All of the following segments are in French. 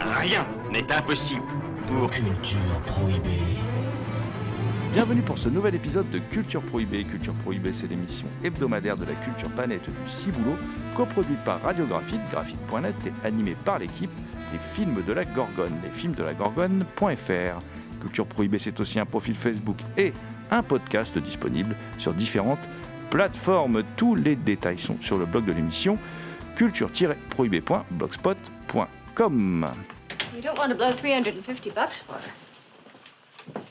Rien n'est impossible pour... Culture prohibée. Bienvenue pour ce nouvel épisode de Culture Prohibée. Culture Prohibée, c'est l'émission hebdomadaire de la culture planète du Ciboulot, coproduite par Radiographite, graphite.net et animée par l'équipe des films de la Gorgone, les films de la Gorgone.fr. Culture Prohibée, c'est aussi un profil Facebook et un podcast disponible sur différentes plateformes. Tous les détails sont sur le blog de l'émission culture-prohibée.blogspot.com. You don't want to blow 350 bucks for her.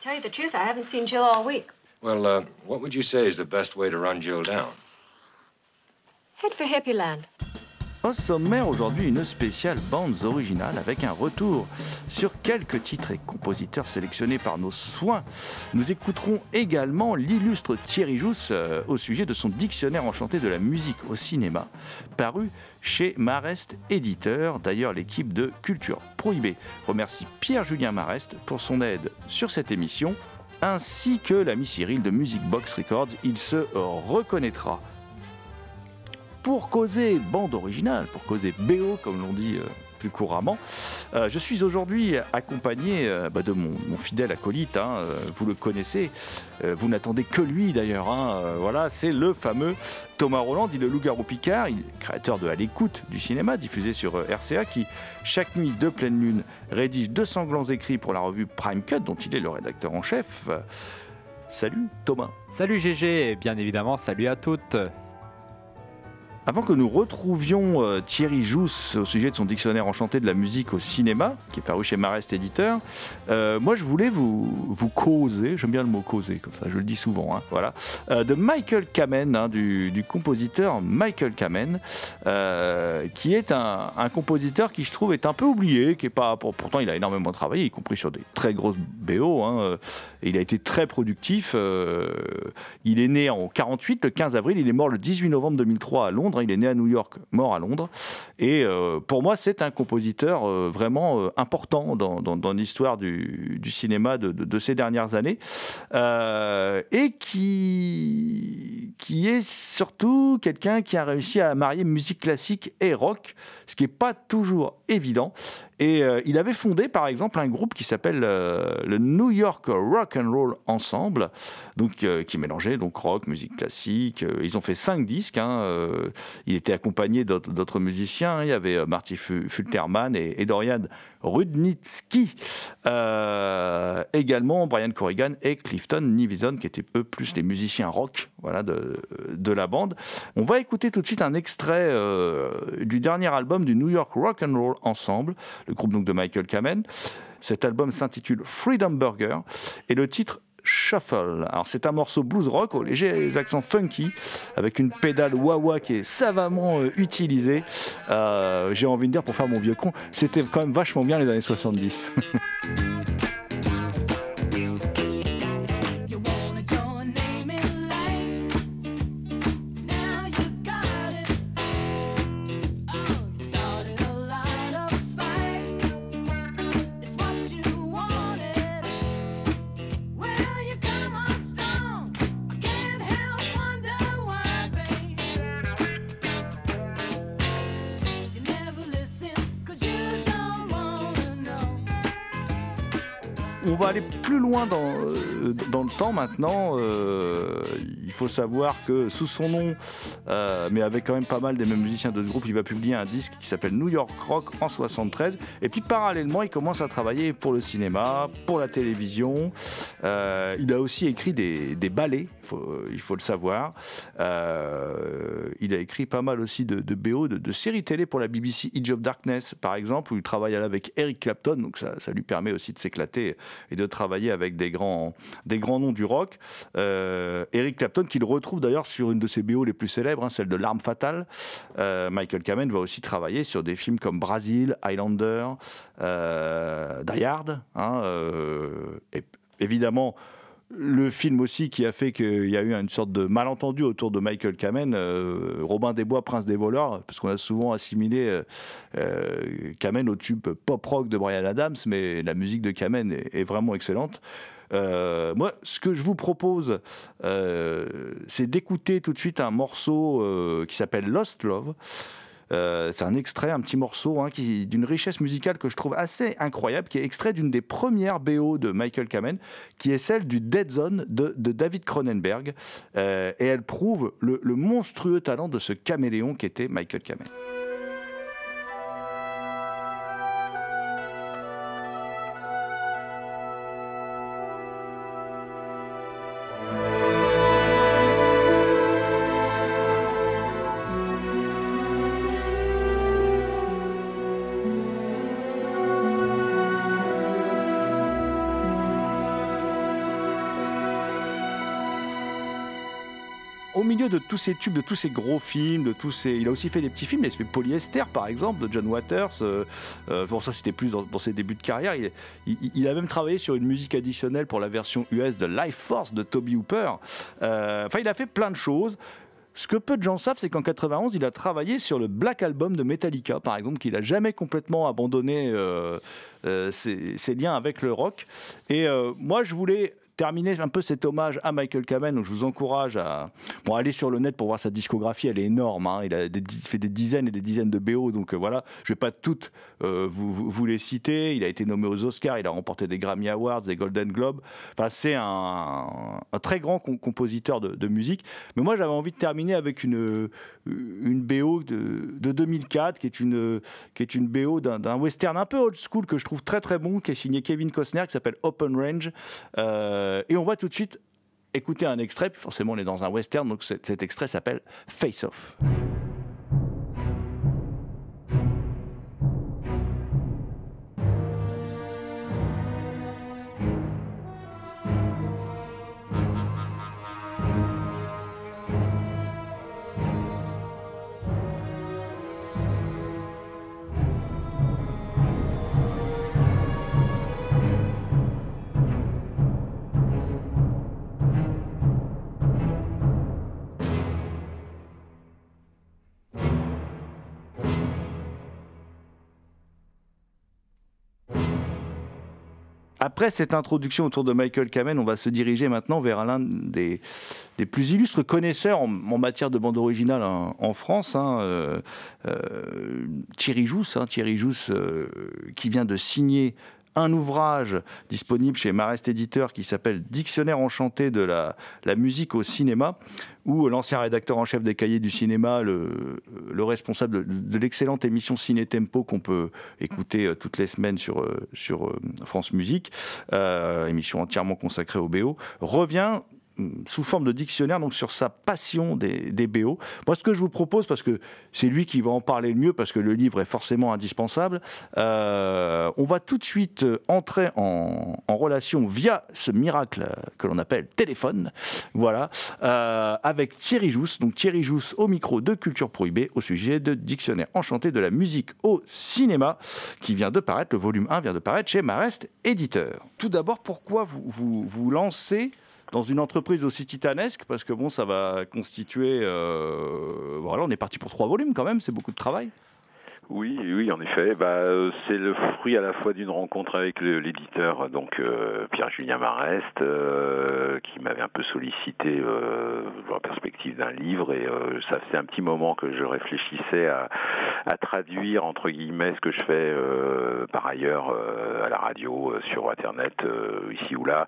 Tell you the truth, I haven't seen Jill all week. Well, uh, what would you say is the best way to run Jill down? Head for Hippie Land. Au sommaire aujourd'hui, une spéciale bandes originales avec un retour sur quelques titres et compositeurs sélectionnés par nos soins. Nous écouterons également l'illustre Thierry Jousse euh, au sujet de son dictionnaire enchanté de la musique au cinéma, paru chez Marest Éditeur. D'ailleurs, l'équipe de Culture Prohibée remercie Pierre-Julien Marest pour son aide sur cette émission, ainsi que l'ami Cyril de Music Box Records. Il se reconnaîtra pour causer bande originale, pour causer BO comme l'on dit euh, plus couramment, euh, je suis aujourd'hui accompagné euh, bah, de mon, fidèle acolyte, hein, vous le connaissez, vous n'attendez que lui d'ailleurs, hein, voilà, c'est le fameux Thomas Roland, dit le loup-garou Picard, créateur de À l'écoute du cinéma, diffusé sur RCA, qui chaque nuit de pleine lune rédige deux sanglants écrits pour la revue Prime Cut, dont il est le rédacteur en chef. Salut Thomas. Salut GG, et bien évidemment, salut à toutes. Avant que nous retrouvions euh, Thierry Jousse au sujet de son dictionnaire enchanté de la musique au cinéma, qui est paru chez Marest Éditeur, euh, moi je voulais vous, vous causer, j'aime bien le mot causer, comme ça je le dis souvent, hein, voilà, euh, de Michael Kamen, hein, du, compositeur Michael Kamen, qui est un, compositeur qui je trouve est un peu oublié, qui est pas, pour- pourtant il a énormément travaillé, y compris sur des très grosses BO, hein, et il a été très productif. il est né en 48, le 15 avril, il est mort le 18 novembre 2003 à Londres. Il est né à New York, mort à Londres. Et euh, pour moi, c'est un compositeur euh, vraiment euh, important dans, l'histoire du, cinéma de, de- ces dernières années. Et qui, qui est surtout quelqu'un qui a réussi à marier musique classique et rock, ce qui n'est pas toujours évident. Et euh, il avait fondé, par exemple, un groupe qui s'appelle euh, le New York Rock and Roll Ensemble, donc euh, qui mélangeait donc rock, musique classique. Ils ont fait cinq disques. hein, il était accompagné d'autres musiciens. Il y avait Marty Fu- Fulterman et, et Dorian Rudnitsky. Euh, également Brian Corrigan et Clifton Nivison, qui étaient eux plus les musiciens rock, voilà, de, de la bande. On va écouter tout de suite un extrait euh, du dernier album du New York Rock and Roll Ensemble, le groupe donc de Michael Kamen. Cet album s'intitule Freedom Burger et le titre Shuffle. Alors c'est un morceau blues rock aux légers accents funky avec une pédale wah-wah qui est savamment euh, utilisée. Euh, J'ai envie de dire pour faire mon vieux con, c'était quand même vachement bien les années 70. maintenant. Euh, faut savoir que sous son nom, euh, mais avec quand même pas mal des mêmes musiciens de ce groupe, il va publier un disque qui s'appelle New York Rock en 73. Et puis parallèlement, il commence à travailler pour le cinéma, pour la télévision. Euh, il a aussi écrit des, ballets il faut le savoir. Euh, il a écrit pas mal aussi de, BO, de, séries télé pour la BBC Edge of Darkness, par exemple, où il travaille avec Eric Clapton, donc ça, lui permet aussi de s'éclater et de travailler avec des grands, des grands noms du rock. Eric Clapton, qu'il retrouve d'ailleurs sur une de ses BO les plus célèbres, hein, celle de L'arme fatale. Euh, Michael Kamen va aussi travailler sur des films comme Brasil, Highlander, euh, Die Hard, hein, euh, et évidemment le film aussi qui a fait qu'il y a eu une sorte de malentendu autour de Michael Kamen, euh, Robin des Bois, Prince des voleurs, parce qu'on a souvent assimilé Kamen au tube pop rock de Brian Adams, mais la musique de Kamen est vraiment excellente. Euh, moi, ce que je vous propose, euh, c'est d'écouter tout de suite un morceau euh, qui s'appelle Lost Love. C'est un extrait, un petit morceau hein, d'une richesse musicale que je trouve assez incroyable, qui est extrait d'une des premières BO de Michael Kamen, qui est celle du Dead Zone de, David Cronenberg. Et elle prouve le, le monstrueux talent de ce caméléon qu'était Michael Kamen. De tous ces tubes, de tous ces gros films, de tous ces... il a aussi fait des petits films. Il a fait Polyester, par exemple, de John Waters. Euh, euh, bon, ça, c'était plus dans, ses débuts de carrière. Il, a même travaillé sur une musique additionnelle pour la version US de Life Force de Toby Hooper. Euh, Enfin, il a fait plein de choses. Ce que peu de gens savent, c'est qu'en 91, il a travaillé sur le Black Album de Metallica, par exemple, qu'il a jamais complètement abandonné ses, liens avec le rock. Et moi, je voulais terminer un peu cet hommage à Michael Kamen. Donc, je vous encourage à aller sur le net pour voir sa discographie. Elle est énorme. hein. Il a fait des dizaines et des dizaines de BO. Donc euh, voilà, je vais pas toutes euh, vous, les citer. Il a été nommé aux Oscars. Il a remporté des Grammy Awards, des Golden Globes. Enfin, c'est un, très grand com- compositeur de, musique. Mais moi, j'avais envie de terminer avec une, une BO de, de 2004, qui est une, BO d'un d'un western un peu old school que je trouve très très bon, qui est signé Kevin Costner, qui s'appelle Open Range. Euh, et on va tout de suite écouter un extrait. Puis forcément, on est dans un western, donc cet, cet extrait s'appelle Face Off. Après cette introduction autour de Michael Kamen, on va se diriger maintenant vers l'un des, des plus illustres connaisseurs en, matière de bande originale en, en France, hein, euh, euh, Thierry Jousse, hein, Thierry Jousse euh, qui vient de signer un ouvrage disponible chez Marest Éditeur qui s'appelle Dictionnaire enchanté de la, musique au cinéma, où l'ancien rédacteur en chef des cahiers du cinéma, le, le responsable de, l'excellente émission Ciné Tempo qu'on peut écouter euh, toutes les semaines sur, euh, euh, France Musique, émission entièrement consacrée au BO, revient sous forme de dictionnaire donc sur sa passion des, BO. Moi, ce que je vous propose, parce que c'est lui qui va en parler le mieux, parce que le livre est forcément indispensable, euh, on va tout de suite euh, entrer en, relation via ce miracle euh, que l'on appelle téléphone, voilà, avec Thierry Jousse. Donc Thierry Jousse au micro de Culture Prohibée au sujet de Dictionnaire enchanté de la musique au cinéma, qui vient de paraître, le volume 1 vient de paraître chez Marest Éditeur. Tout d'abord, pourquoi vous, vous lancez dans une entreprise aussi titanesque parce que bon, ça va constituer. euh, voilà, on est parti pour trois volumes quand même, c'est beaucoup de travail. Oui, oui, en effet. Bah, euh, c'est le fruit à la fois d'une rencontre avec l'éditeur, donc euh, Pierre-Julien Marest, euh, qui m'avait un peu sollicité euh, la perspective d'un livre, et ça faisait un petit moment que je réfléchissais à, traduire entre guillemets ce que je fais par ailleurs à la radio, sur Internet, ici ou là.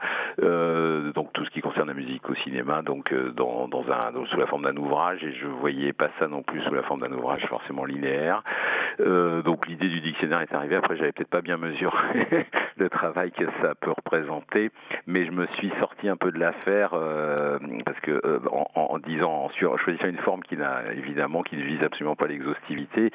Donc tout ce qui concerne la musique au cinéma, donc dans, un, sous la forme d'un ouvrage, et je voyais pas ça non plus sous la forme d'un ouvrage forcément linéaire. Euh, donc l'idée du dictionnaire est arrivée. Après, j'avais peut-être pas bien mesuré le travail que ça peut représenter, mais je me suis sorti un peu de l'affaire euh, parce que euh, en, en disant, en choisissant une forme qui n'a évidemment qui ne vise absolument pas l'exhaustivité,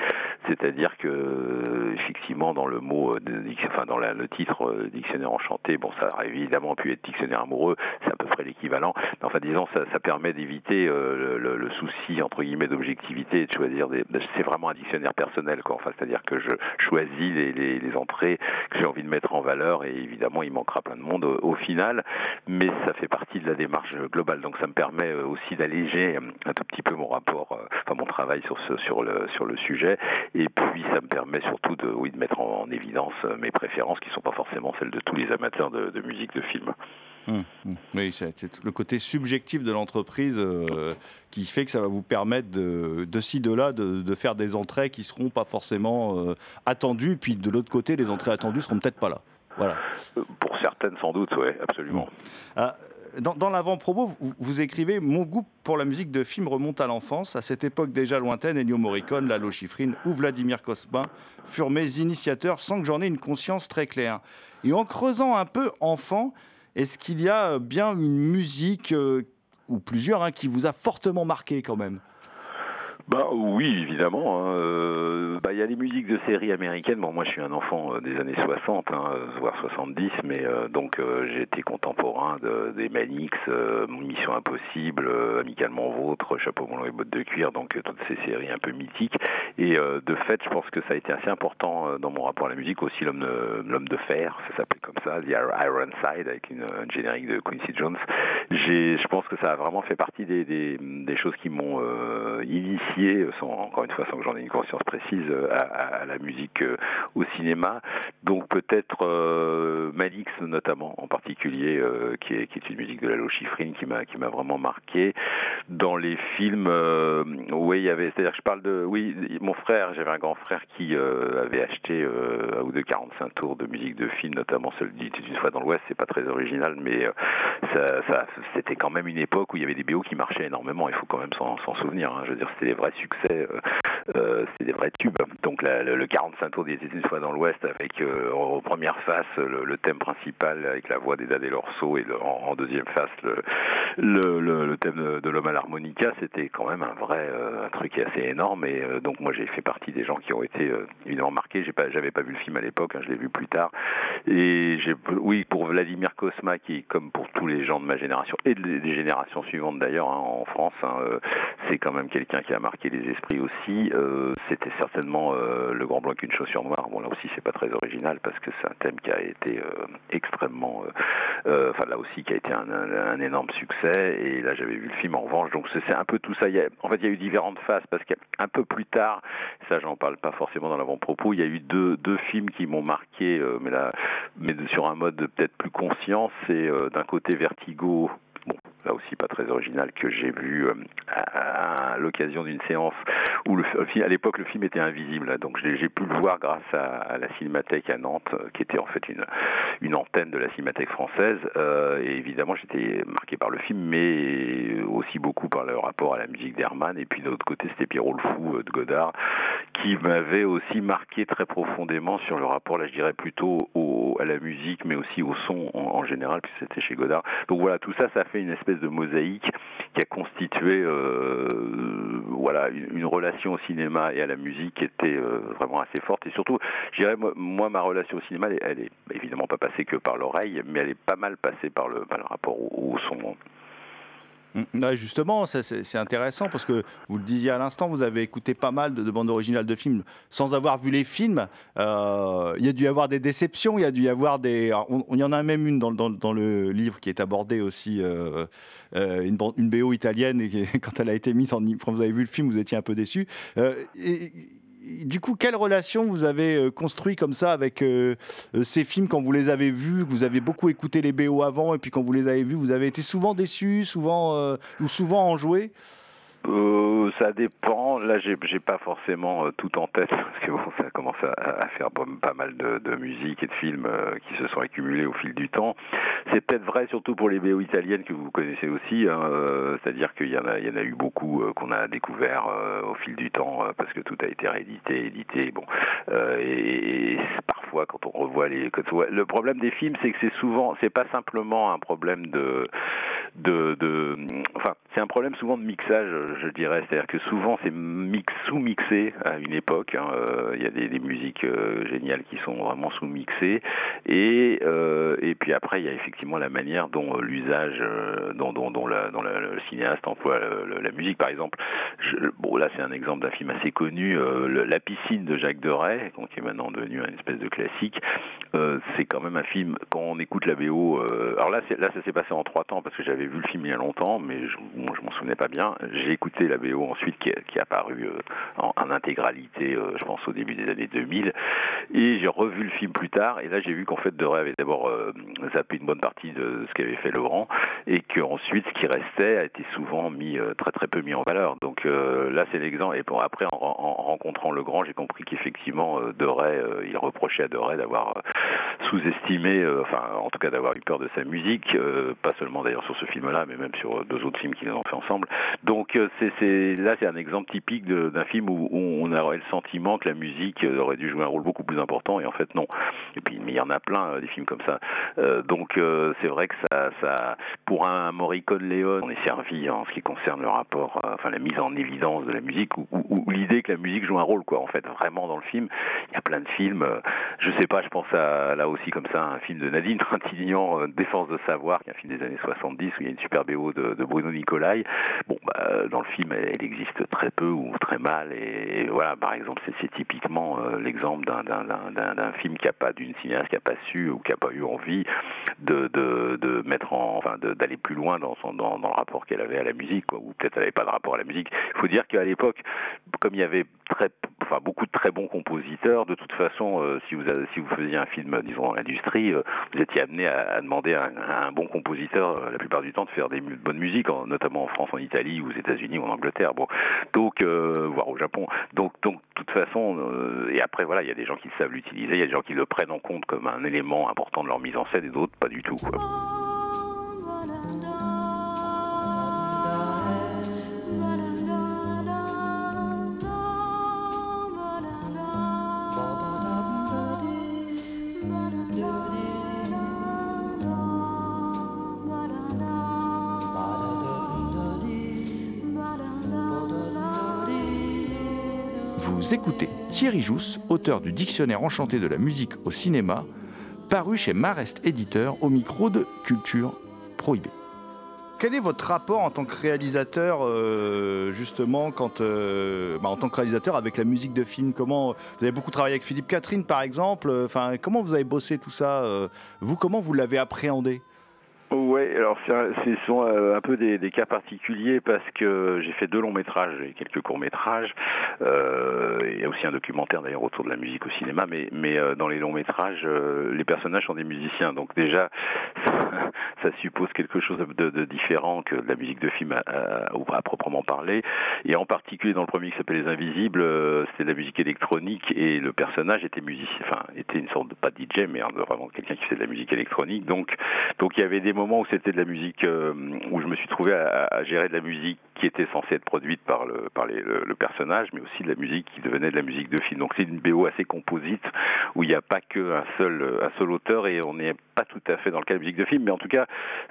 c'est-à-dire que effectivement dans le mot, euh, de, enfin dans le titre euh, dictionnaire enchanté, bon ça aurait évidemment pu être dictionnaire amoureux, c'est à peu près l'équivalent. Mais enfin disons ça, ça permet d'éviter le, le- le souci entre guillemets d'objectivité et de choisir des. C'est vraiment un dictionnaire personnel Enfin c'est-à-dire que je choisis les, entrées que j'ai envie de mettre en valeur et évidemment il manquera plein de monde au, final, mais ça fait partie de la démarche globale. Donc ça me permet euh, aussi d'alléger un tout petit peu mon rapport, euh, enfin mon travail sur ce sur le sur le sujet et puis ça me permet surtout de oui de mettre en, en évidence euh, mes préférences qui sont pas forcément celles de tous les amateurs de, de musique de film. Hum, hum. Oui, c'est c'est le côté subjectif de l'entreprise euh, qui fait que ça va vous permettre de, de ci, de là, de, de faire des entrées qui seront pas forcément euh, attendues. Puis de l'autre côté, les entrées attendues seront peut-être pas là. Voilà. Euh, Pour certaines sans doute, ouais, absolument. Ah, dans dans l'avant-propos, vous, vous écrivez Mon goût pour la musique de film remonte à l'enfance. À cette époque déjà lointaine, Ennio Morricone, Lalo Schifrin ou Vladimir Cosma furent mes initiateurs sans que j'en ai une conscience très claire. Et en creusant un peu enfant, est-ce qu'il y a euh, bien une musique, euh, ou plusieurs, hein, qui vous a fortement marqué quand même? Bah oui, évidemment. hein, euh, bah, Il y a les musiques de séries américaines. Bon, moi, je suis un enfant euh, des années 60, hein, euh, voire 70, mais euh, donc euh, été contemporain de, des Manix, Mission Impossible, Amicalement Vôtre, Chapeau melon et bottes de cuir, donc toutes ces séries un peu mythiques. Et de fait, je pense que ça a été assez important dans mon rapport à la musique aussi, l'homme de, fer, ça s'appelait comme ça, The Iron Side, avec une, un générique de Quincy Jones. J'ai, je pense que ça a vraiment fait partie des, des, des choses qui m'ont euh, encore une fois, sans que j'en ai une conscience précise, euh, à, la musique euh, au cinéma. Donc peut-être euh, Malix notamment, en particulier, qui, est, qui est une musique de Lalo Schifrin qui m'a qui m'a vraiment marqué. Dans les films, oui, il y avait, c'est-à-dire que je parle de, oui, mon frère, j'avais un grand frère qui avait acheté un ou deux 45 tours de musique de film, notamment celle d'Il était une fois dans l'Ouest. C'est pas très original, mais ça, c'était quand même une époque où il y avait des BO qui marchaient énormément. Il faut quand même s'en souvenir. hein. Je veux dire, c'était des vrais succès, euh, c'était des vrais tubes. Donc la- le, le 45 tours était une fois dans l'Ouest, avec euh, en première face le, thème principal avec la voix d'Eda Lorso et en, deuxième face le, thème de, l'homme à l'harmonica. C'était quand même un vrai euh, un truc assez énorme. Et donc moi j'ai fait partie des gens qui ont été évidemment marqués. J'ai pas, j'avais pas vu le film à l'époque, hein, je l'ai vu plus tard. Et j'ai, oui, pour Vladimir Kosma, qui, comme pour tous les gens de ma génération et de- des générations suivantes d'ailleurs hein, en France, hein, c'est quand même quelqu'un qui a marqué les esprits aussi. Euh, c'était certainement euh, le Grand Blanc qu'une chaussure noire. Bon, là aussi, c'est pas très original parce que c'est un thème qui a été euh, extrêmement, euh, enfin là aussi, qui a été un, énorme succès. Et là, j'avais vu le film en revanche, donc c'est un peu tout ça. En fait, il y a eu différentes phases parce qu'un peu plus tard, ça, j'en parle pas forcément dans l'avant-propos. Il y a eu deux, films qui m'ont marqué, mais là, mais sur un mode peut-être plus conscient. C'est d'un côté Vertigo. Bon, là aussi pas très original que j'ai vu l'occasion d'une séance où à l'époque le film était invisible, donc j'ai pu le voir grâce à, la Cinémathèque à Nantes, euh, qui était en fait une, antenne de la Cinémathèque française. Euh, et évidemment, j'étais marqué par le film, mais aussi beaucoup par le rapport à la musique d'Herman. Et puis de l'autre côté, c'était Pierrot le Fou euh, de Godard, qui m'avait aussi marqué très profondément sur le rapport, là je dirais plutôt à la musique, mais aussi au son en, général, puisque c'était chez Godard. Donc voilà, tout ça, ça fait une espèce de mosaïque qui a constitué voilà, une, relation au cinéma et à la musique était euh, vraiment assez forte. Et surtout, je dirais, moi, ma relation au cinéma, elle, elle est évidemment pas passée que par l'oreille, mais elle est pas mal passée par le, par le rapport au, au son. Justement, c'est intéressant parce que vous le disiez à l'instant, vous avez écouté pas mal de, de bandes originales de films sans avoir vu les films. Euh, il y a dû y avoir des déceptions, il y a dû y avoir des. Il y en a même une dans, le livre qui est abordé aussi, euh, euh, une, BO italienne, et qui- quand elle a été mise en. Quand vous avez vu le film, vous étiez un peu déçu. Du coup, quelle relation vous avez euh, construit comme ça avec euh, euh, ces films quand vous les avez vus, vous avez beaucoup écouté les BO avant, et puis quand vous les avez vus, vous avez été souvent déçus, souvent ou souvent enjoués? Euh, ça dépend. Là, j'ai pas forcément euh, tout en tête parce que bon, ça commence à, faire pas, mal de, musique et de films euh, qui se sont accumulés au fil du temps. C'est peut-être vrai surtout pour les BO italiennes que vous connaissez aussi. hein, C'est-à-dire qu'il y en a, eu beaucoup qu'on a découvert au fil du temps parce que tout a été réédité, édité. Bon, et, parfois quand on revoit les, quand le problème des films, c'est que c'est souvent, c'est pas simplement un problème de, de enfin c'est un problème souvent de mixage je dirais. C'est à dire que souvent c'est mix sous mixé à une époque hein, euh, il y a des, musiques euh, géniales qui sont vraiment sous mixées et euh, et puis après il y a effectivement la manière dont l'usage dont la- le cinéaste emploie la musique. Par exemple bon là c'est un exemple d'un film assez connu la piscine de Jacques Deray qui est maintenant devenu une espèce de classique. C'est quand même un film quand on écoute la BO alors là ça s'est passé en trois temps parce que j'avais vu le film il y a longtemps mais je, bon, je m'en souvenais pas bien. J'ai écouté la BO ensuite qui, est- apparue euh, en, intégralité euh, je pense au début des années 2000 et j'ai revu le film plus tard et là j'ai vu qu'en fait Deray avait d'abord euh, zappé une bonne partie de ce qu'avait fait Laurent et qu'ensuite ce qui restait a été souvent mis très très peu mis en valeur. Donc là c'est l'exemple. Et après en, en rencontrant le grand j'ai compris qu'effectivement euh, il reprochait à Deray d'avoir sous-estimé enfin en tout cas d'avoir eu peur de sa musique pas seulement d'ailleurs sur ce film là mais même sur deux autres films qu'ils ont fait ensemble. Donc c'est là c'est un exemple typique d'un film où, on aurait le sentiment que la musique aurait dû jouer un rôle beaucoup plus important et en fait non. Et puis il y en a plein euh, des films comme ça. Euh, donc euh, c'est vrai que ça, ça pour un Morricone Léon on est servi en ce qui concerne le rapport enfin la mise en évidence de la musique ou, l'idée que la musique joue un rôle quoi en fait vraiment dans le film. Il y a plein de films je sais pas je pense à là aussi comme ça un film de Nadine Trintignant Défense de savoir qui est un film des années 70 où il y a une super BO de, Bruno Nicolai. Bon bah, film elle, existe très peu ou très mal. Et, voilà par exemple c'est typiquement euh, l'exemple d'un film qui a pas d'une cinéaste qui a pas su ou qui a pas eu envie de, de, de mettre en enfin d'aller plus loin dans son dans, le rapport qu'elle avait à la musique ou peut-être elle n'avait pas de rapport à la musique. Il faut dire qu'à l'époque comme il y avait beaucoup de très bons compositeurs. De toute façon euh, si vous si vous faisiez un film disons dans l'industrie euh, vous étiez amené à, demander à un, bon compositeur euh, la plupart du temps de faire mu- bonnes musiques en- notamment en France en Italie aux États-Unis en Angleterre. Bon donc voire au Japon. Donc donc de toute façon et après voilà il y a des gens qui savent l'utiliser il y a des gens qui le prennent en compte comme un élément important de leur mise en scène et d'autres pas du tout. Vous écoutez Thierry Jousse, auteur du Dictionnaire enchanté de la musique au cinéma, paru chez Marest Éditeur au micro de Culture Prohibée. Quel est votre rapport en tant que réalisateur, euh, justement, quand, euh, bah, en tant que réalisateur avec la musique de film? Comment vous avez beaucoup travaillé avec Philippe Catherine, par exemple. Enfin, comment vous avez bossé tout ça euh, Vous, comment vous l'avez appréhendé? Ouais, alors ce sont euh, un peu des, cas particuliers parce que j'ai fait deux longs métrages et quelques courts métrages. Euh, il y a aussi un documentaire d'ailleurs autour de la musique au cinéma, mais mais euh, dans les longs métrages, euh, les personnages sont des musiciens, donc déjà ça, suppose quelque chose de, différent que de la musique de film à, à- proprement parler. Et en particulier dans le premier qui s'appelle Les Invisibles, c'était de la musique électronique et le personnage était musicien, enfin était une sorte de pas DJ, mais hein, vraiment quelqu'un qui faisait de la musique électronique. Donc donc il y avait des moments où c'était de la musique euh, où je me suis trouvé à, à gérer de la musique qui était censée être produite par le par le, personnage, mais aussi de la musique qui devenait de la musique de film. Donc c'est une BO assez composite où il n'y a pas qu'un seul un seul auteur et on n'est pas tout à fait dans le cas de musique de film, mais en tout cas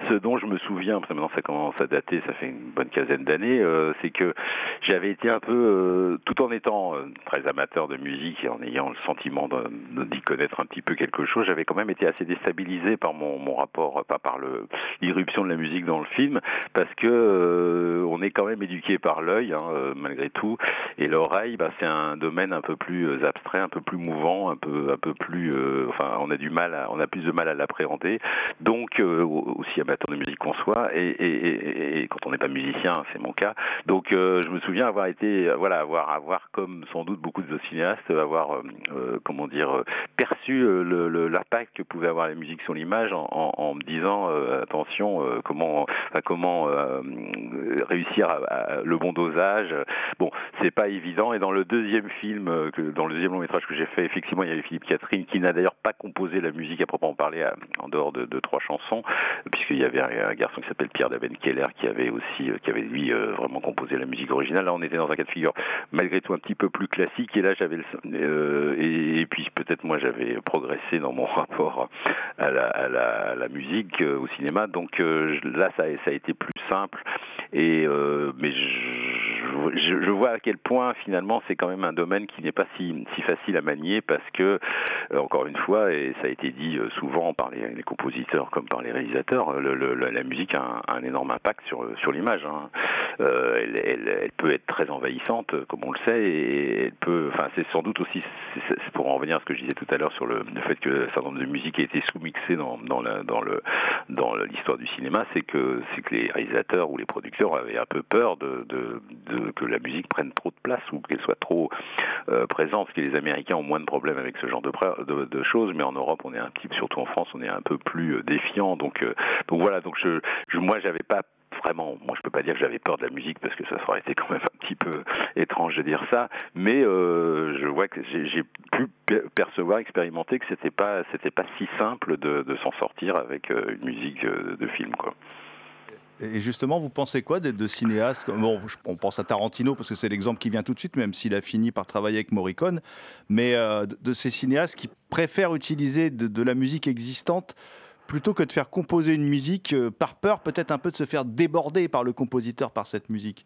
ce dont je me souviens, parce que maintenant ça commence à dater, ça fait une bonne quinzaine d'années, euh, c'est que j'avais été un peu, euh, tout en étant euh, très amateur de musique et en ayant le sentiment d'y connaître un petit peu quelque chose, j'avais quand même été assez déstabilisé par mon, mon rapport, pas par l'irruption de la musique dans le film, parce que on est quand même éduqué par l'œil, hein, euh, malgré tout, et l'oreille, bah, c'est un domaine un peu plus euh, abstrait, un peu plus mouvant, un peu, un peu plus, euh, enfin, on a du mal, on a plus de mal à l'appréhender. Donc, aussi amateur de musique qu'on soit, et, quand on n'est pas musicien, c'est mon cas. Donc, je me souviens avoir été, voilà, avoir, avoir comme sans doute beaucoup de cinéastes, avoir, comment dire, perçu l'impact que pouvait avoir la musique sur l'image en, me disant, attention, comment, comment réussir le bon dosage. Bon, c'est pas évident. Et dans le deuxième film, euh, dans le deuxième long métrage que j'ai fait, effectivement, il y avait Philippe Catherine qui n'a d'ailleurs pas composé la musique à proprement parler en dehors de, trois chansons, puisqu'il y avait un, garçon qui s'appelle Pierre Daben Keller qui avait aussi, euh, qui avait lui euh, vraiment composé la musique originale. Là, on était dans un cas de figure malgré tout un petit peu plus classique. Et là, j'avais le, euh, et, puis peut-être moi j'avais progressé dans mon rapport à la, musique, au cinéma. Donc là, ça a été plus simple. Et euh, mais je, je, vois à quel point finalement c'est quand même un domaine qui n'est pas si, facile à manier parce que euh, encore une fois et ça a été dit euh, souvent par les, compositeurs comme par les réalisateurs, la, musique a un, énorme impact sur l'image. hein. Euh, elle, peut être très envahissante, comme on le sait, et elle peut. Enfin, c'est sans doute aussi, pour en revenir à ce que je disais tout à l'heure sur le, fait que un certain nombre de musiques a été sous-mixées dans, l'histoire du cinéma, c'est que les réalisateurs ou les producteurs avaient un peu peur de- que la musique prenne trop de place ou qu'elle soit trop euh, présente, parce que les Américains ont moins de problèmes avec ce genre de, choses, mais en Europe, on est un petit, surtout en France, on est un peu plus euh, défiant. Donc, euh, donc voilà. Donc je, moi, j'avais pas vraiment, moi je peux pas dire que j'avais peur de la musique parce que ça aurait été quand même un petit peu étrange de dire ça, mais je vois que j'ai pu per- percevoir, expérimenter que c'était pas c'était pas si simple de, de s'en sortir avec une musique de film quoi. Et justement, vous pensez quoi d'être de cinéastes Bon, on pense à Tarantino parce que c'est l'exemple qui vient tout de suite, même s'il a fini par travailler avec Morricone. Mais euh, de, ces cinéastes qui préfèrent utiliser de, de la musique existante plutôt que de faire composer une musique euh, par peur peut-être un peu de se faire déborder par le compositeur par cette musique.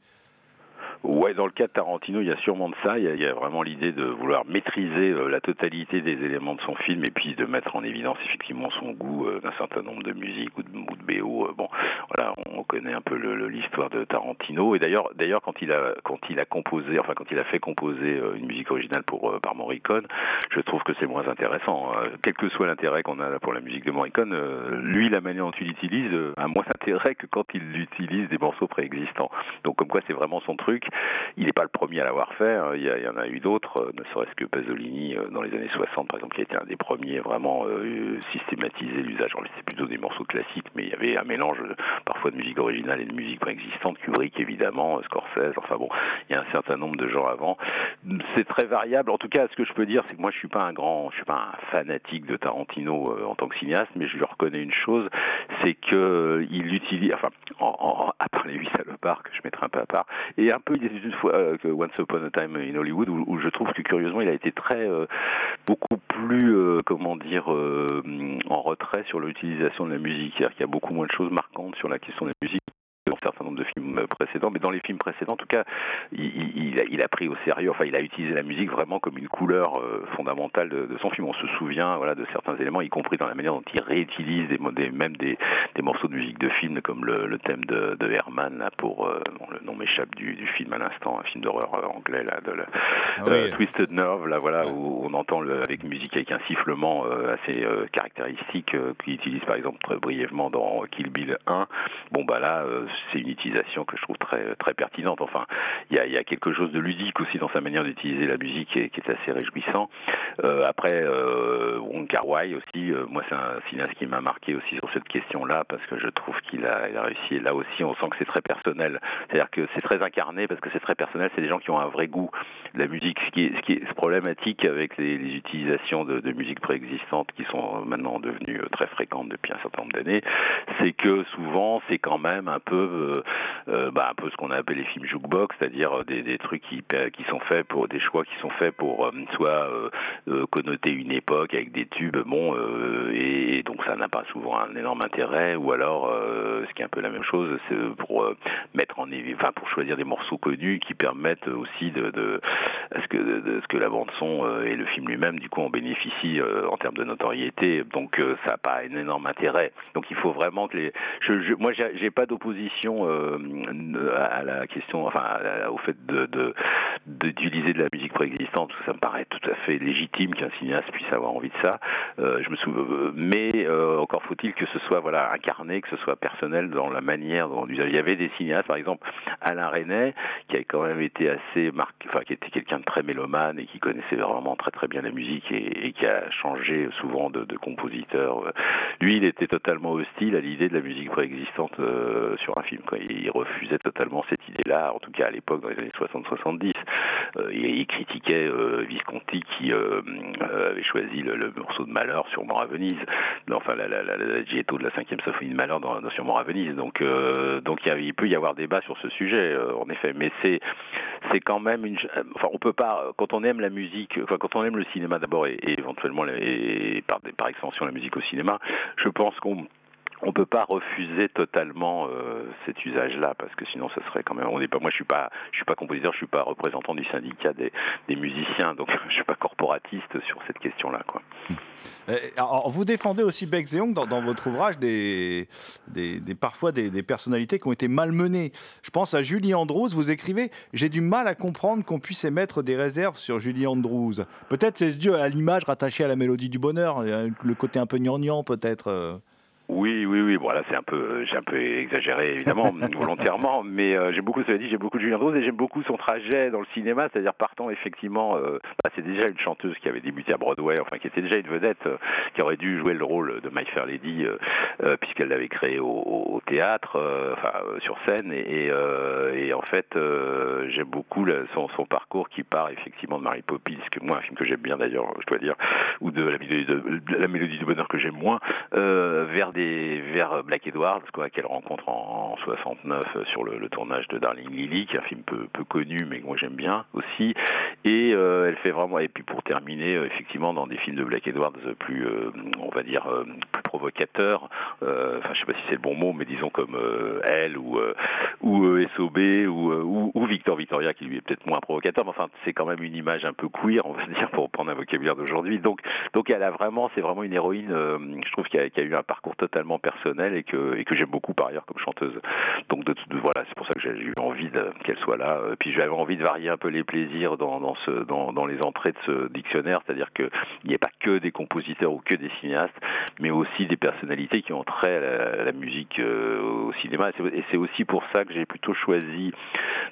Ouais, dans le cas de Tarantino, il y a sûrement de ça. Il y a, vraiment l'idée de vouloir maîtriser euh, la totalité des éléments de son film et puis de mettre en évidence effectivement son goût euh, d'un certain nombre de musiques ou de, ou de BO. Euh, bon, voilà, on connaît un peu l'histoire de Tarantino. Et d'ailleurs, d'ailleurs, quand il a quand il a composé, enfin quand il a fait composer une musique originale pour par Morricone, je trouve que c'est moins intéressant. Euh, quel que soit l'intérêt qu'on a pour la musique de Morricone, lui, la manière dont il l'utilise a moins d'intérêt que quand il utilise des morceaux préexistants. Donc, comme quoi, c'est vraiment son truc. Il n'est pas le premier à l'avoir fait. hein. Il y, en a eu d'autres, euh, ne serait-ce que Pasolini euh, dans les années 60, par exemple, qui a été un des premiers vraiment euh, systématiser l'usage. C'est plutôt des morceaux classiques, mais il y avait un mélange parfois de musique originale et de musique préexistante. Kubrick, évidemment, Scorsese. Enfin bon, il y a un certain nombre de gens avant. C'est très variable. En tout cas, ce que je peux dire, c'est que moi, je suis pas un grand, je suis pas un fanatique de Tarantino en tant que cinéaste, mais je lui reconnais une chose, c'est que il utilise, enfin, en, en- à part les huit salopards que je mettrai un peu à part, et un peu une fois euh, que Once Upon a Time in Hollywood où, je trouve que curieusement il a été très euh, beaucoup plus euh, comment dire euh, en retrait sur l'utilisation de la musique, c'est-à-dire qu'il y a beaucoup moins de choses marquantes sur la question de la musique certain nombre de films précédents, mais dans les films précédents, en tout cas, il, a, il a pris au sérieux, enfin, il a utilisé la musique vraiment comme une couleur euh, fondamentale de, de son film. On se souvient, voilà, de certains éléments, y compris dans la manière dont il réutilise des, mo- des- même des, des morceaux de musique de film, comme le, le thème de, de Herman, là, pour, euh, bon, le nom m'échappe du, du film à l'instant, un film d'horreur euh, anglais, là, de Ah euh. Twisted Nerve, là, voilà, où on entend le, avec musique avec un sifflement euh, assez caractéristique qu'il utilise par exemple très brièvement dans Kill Bill 1. Bon bah là, c'est utilisation que je trouve très très pertinente. Enfin, il y a, quelque chose de ludique aussi dans sa manière d'utiliser la musique qui est, assez réjouissant. Euh, après, euh, Wong Kar Wai aussi, euh, moi c'est un cinéaste qui m'a marqué aussi sur cette question-là parce que je trouve qu'il a, réussi. Et là aussi, on sent que c'est très personnel. C'est-à-dire que c'est très incarné parce que c'est très personnel. C'est des gens qui ont un vrai goût de la musique. Ce qui est, ce problématique avec les, utilisations de, musique préexistantes qui sont maintenant devenues euh, très fréquentes depuis un certain nombre d'années, c'est que souvent c'est quand même un peu, bah, un peu ce qu'on appelle les films jukebox, c'est-à-dire des, des trucs qui, qui sont faits pour des choix qui sont faits pour euh, soit euh, euh, connoter une époque avec des tubes, bon, euh, et, et donc ça n'a pas souvent un énorme intérêt, ou alors euh, ce qui est un peu la même chose, c'est pour euh, mettre en enfin pour choisir des morceaux connus qui permettent aussi de, de ce que ce que la bande son euh, et le film lui-même du coup en bénéficient euh, en termes de notoriété. Donc euh, ça n'a pas un énorme intérêt. Donc il faut vraiment que les je, je- moi j'ai pas d'opposition euh, à la question enfin au fait d'utiliser de, la musique préexistante parce que ça me paraît tout à fait légitime qu'un cinéaste puisse avoir envie de ça. Euh, je me souviens, mais euh, encore faut-il que ce soit voilà incarné, que ce soit personnel dans la manière dont il y avait des cinéastes, par exemple Alain Resnais, qui a quand même été assez marqué, enfin qui était quelqu'un de très mélomane et qui connaissait vraiment très très bien la musique et, qui a changé souvent de, compositeur. Lui, il était totalement hostile à l'idée de la musique préexistante sur un film. Quoi. Il refusait totalement cette idée-là, en tout cas à l'époque dans les années 60-70. Euh, il, critiquait euh, Visconti qui euh, avait choisi le, morceau de Malheur sur Mort à Venise, enfin la, la, Gietto de la cinquième symphonie de Malheur dans, sur Mort à Venise. Donc, donc il, peut y avoir débat sur ce sujet, en effet. Mais c'est c'est quand même une. Enfin, on peut pas quand on aime la musique, quand on aime le cinéma d'abord et, éventuellement par extension la musique au cinéma, je pense qu'on on peut pas refuser totalement euh, cet usage-là parce que sinon ça serait quand même on n'est pas moi je suis pas je suis pas compositeur je suis pas représentant du syndicat des, musiciens donc je suis pas corporatiste sur cette question-là. Euh, Alors, vous défendez aussi Beck Zeong dans, dans votre ouvrage des, des, parfois des, des personnalités qui ont été malmenées. Je pense à Julie Andrews. Vous écrivez J'ai du mal à comprendre qu'on puisse émettre des réserves sur Julie Andrews. Peut-être c'est dû à l'image rattachée à la mélodie du bonheur, euh, le côté un peu gnangnan, peut-être. Oui, oui, oui. Voilà, c'est un peu, j'ai un peu exagéré évidemment, volontairement, mais euh, j'ai beaucoup, cela dit, j'ai beaucoup Julien Rose et j'aime beaucoup son trajet dans le cinéma, c'est-à-dire partant effectivement, euh, bah, c'est déjà une chanteuse qui avait débuté à Broadway, enfin qui était déjà une vedette, euh, qui aurait dû jouer le rôle de My Fair Lady euh, euh, puisqu'elle l'avait créé au, au- théâtre, euh, enfin euh, sur scène, et, et, euh, et en fait, euh, j'aime beaucoup le- son, son parcours qui part effectivement de Mary Poppins, que moi un film que j'aime bien d'ailleurs, je dois dire, ou de la mélodie, de, de la mélodie du bonheur que j'aime moins, euh, vers des vers Black Edwards quoi qu'elle rencontre en, en 69 euh, sur le, tournage de Darling Lily qui est un film peu, connu mais que moi j'aime bien aussi. Et euh, elle fait vraiment et puis pour terminer euh, effectivement dans des films de Black Edwards plus on va dire plus provocateurs enfin je sais pas si c'est le bon mot mais disons comme elle ou ou SOB ou, ou ou Victor Victoria qui lui est peut-être moins provocateur mais enfin c'est quand même une image un peu queer on va dire pour prendre un vocabulaire d'aujourd'hui. Donc donc elle a vraiment c'est vraiment une héroïne je trouve qui a, a eu un parcours totalement personnel et que que j'aime beaucoup par ailleurs comme chanteuse. Donc de, de- voilà c'est pour ça que j'ai eu envie qu'elle soit là. Euh, puis j'avais envie de varier un peu les plaisirs dans dans les entrées de ce dictionnaire. C'est-à-dire que il n'y a pas que des compositeurs ou que des cinéastes mais aussi des personnalités qui ont trait à la, musique euh, au cinéma. Et c'est- aussi pour ça que j'ai plutôt choisi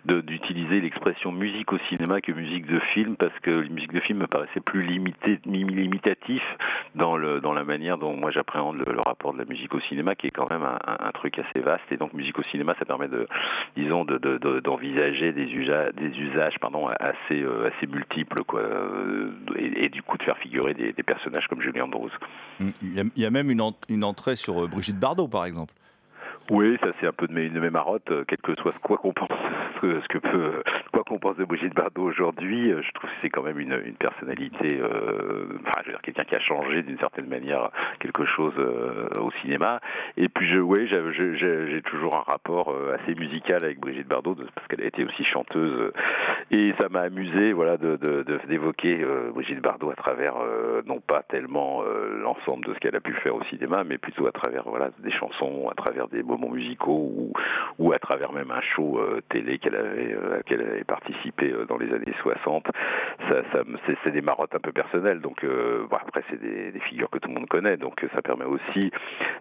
d'utiliser l'expression musique au cinéma que musique de film parce que la musique de film me paraissait plus limité, lim- limitatif dans la manière dont moi j'appréhende le, le rapport de la musique au cinéma qui est quand même un, truc assez vaste et donc musique au cinéma ça permet de disons de de- de- d'envisager des usages des usages pardon assez euh, assez multiples quoi euh, et, du coup de faire figurer des, personnages comme Julien Andrews. Il y a, même une entrée sur euh, Brigitte Bardot, par exemple. Oui, ça c'est un peu de mes, de mes marottes, euh, quel que soit quoi qu'on pense, ce que, quoi qu'on pense de Brigitte Bardot aujourd'hui, euh, je trouve que c'est quand même une, une personnalité, euh, enfin, je veux dire quelqu'un qui a changé d'une certaine manière quelque chose au cinéma. Et puis, oui, j'ai- toujours un rapport assez musical avec Brigitte Bardot parce qu'elle a été aussi chanteuse, et ça m'a amusé, voilà, de d'évoquer Brigitte Bardot à travers non pas tellement l'ensemble de ce qu'elle a pu faire au cinéma, mais plutôt à travers voilà des chansons, à travers des musicaux ou, à travers même un show euh, télé qu'elle avait, euh, participé euh, dans les années 60. Ça, c'est, des marottes un peu personnelles, donc bon, après c'est des, figures que tout le monde connaît, donc ça permet aussi,